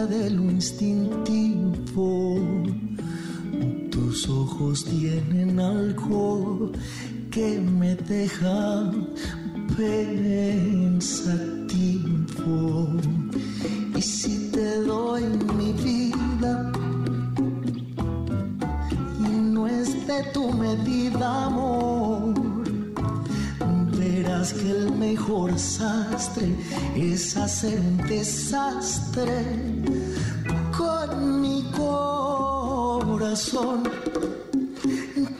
Allá de instintivo. Tus ojos tienen algo que me deja pensativo. Y si te doy mi vida y no es de tu medida, amor que el mejor sastre es hacer desastre con mi corazón.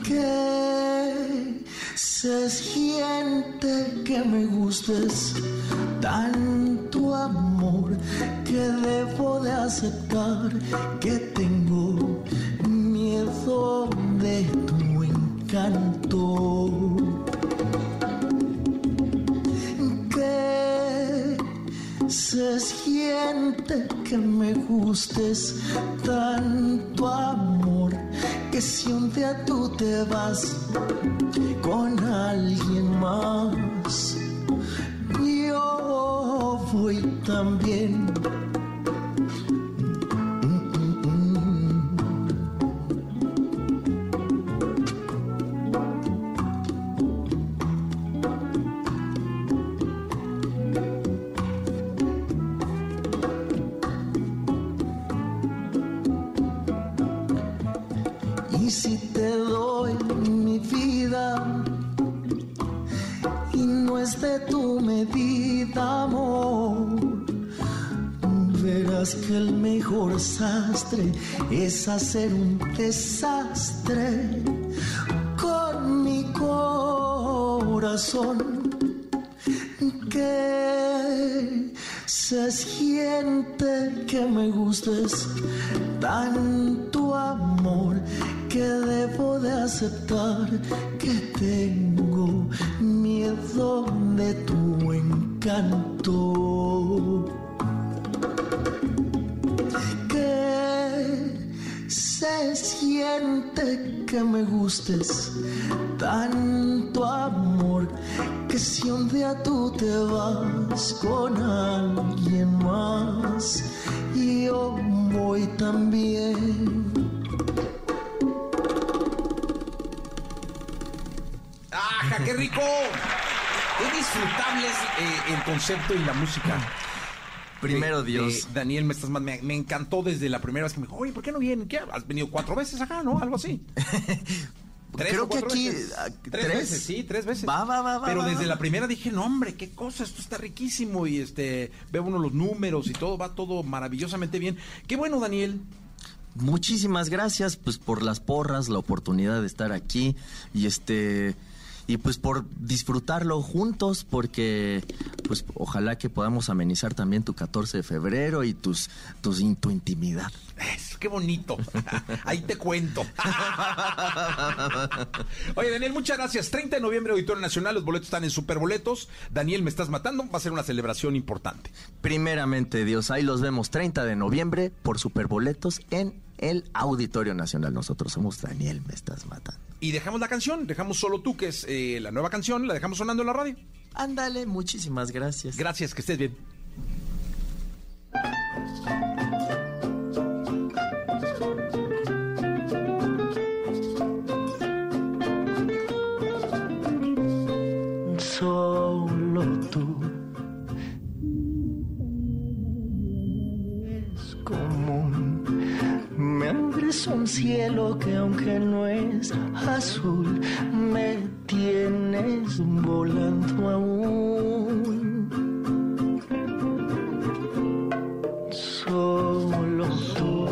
Que se siente que me gustes tanto amor que debo de aceptar que tengo miedo de tu encanto se siente que me gustes tanto amor que si un día tú te vas con alguien más. Yo voy también es hacer un desastre con mi corazón que se siente que me gustes tanto amor que debo de aceptar que tengo miedo de tu encanto que me gustes tanto amor que si un día tú te vas con alguien más yo voy también ¡Ajá, qué rico! disfrutables eh, el concepto y la música. Primero de- Dios. de Daniel, me, estás, me, me encantó desde la primera vez que me dijo, oye, ¿por qué no vienen? ¿Qué? Has venido cuatro veces acá, ¿no? Algo así. ¿Tres Creo o que aquí, veces? ah, Tres, ¿tres? veces, sí, tres veces. Va, va, va, va, Pero va, desde va. la primera dije, no, hombre, qué cosa, esto está riquísimo. Y este, veo uno los números y todo, va todo maravillosamente bien. Qué bueno, Daniel. Muchísimas gracias pues por las porras, la oportunidad de estar aquí y este y pues por disfrutarlo juntos porque pues ojalá que podamos amenizar también tu 14 de febrero y tus tus in- tu intimidad. Eso, qué bonito. Ahí te cuento. Oye, Daniel, muchas gracias. 30 de noviembre, Auditorio Nacional. Los boletos están en Superboletos. Daniel, me estás matando. Va a ser una celebración importante. Primeramente Dios, ahí los vemos 30 de noviembre por Superboletos en el Auditorio Nacional. Nosotros somos Daniel, me estás matando. Y dejamos la canción. Dejamos solo tú, que es eh, la nueva canción. La dejamos sonando en la radio. Ándale, muchísimas gracias. Gracias, que estés bien. Abres un cielo que aunque no es azul, me tienes volando aún. Solo tú,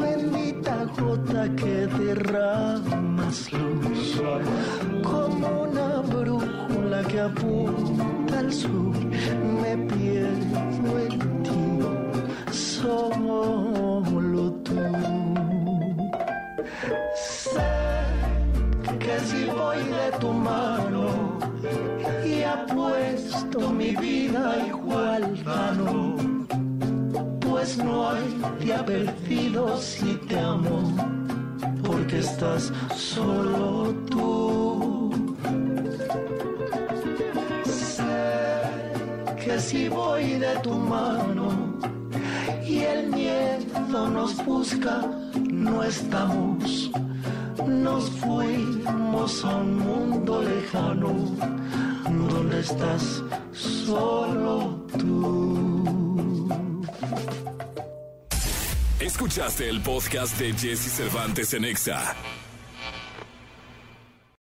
bendita gota que derramas luz, como una brújula que apunta al sur, me pierdo en ti, solo de tu mano y apuesto mi vida igual gano, pues no hay día perdido si te amo, porque estás solo tú. Sé que si voy de tu mano y el miedo nos busca, no estamos. Nos fuimos a un mundo lejano donde estás solo tú. Escuchaste el podcast de Jesse Cervantes en Exa.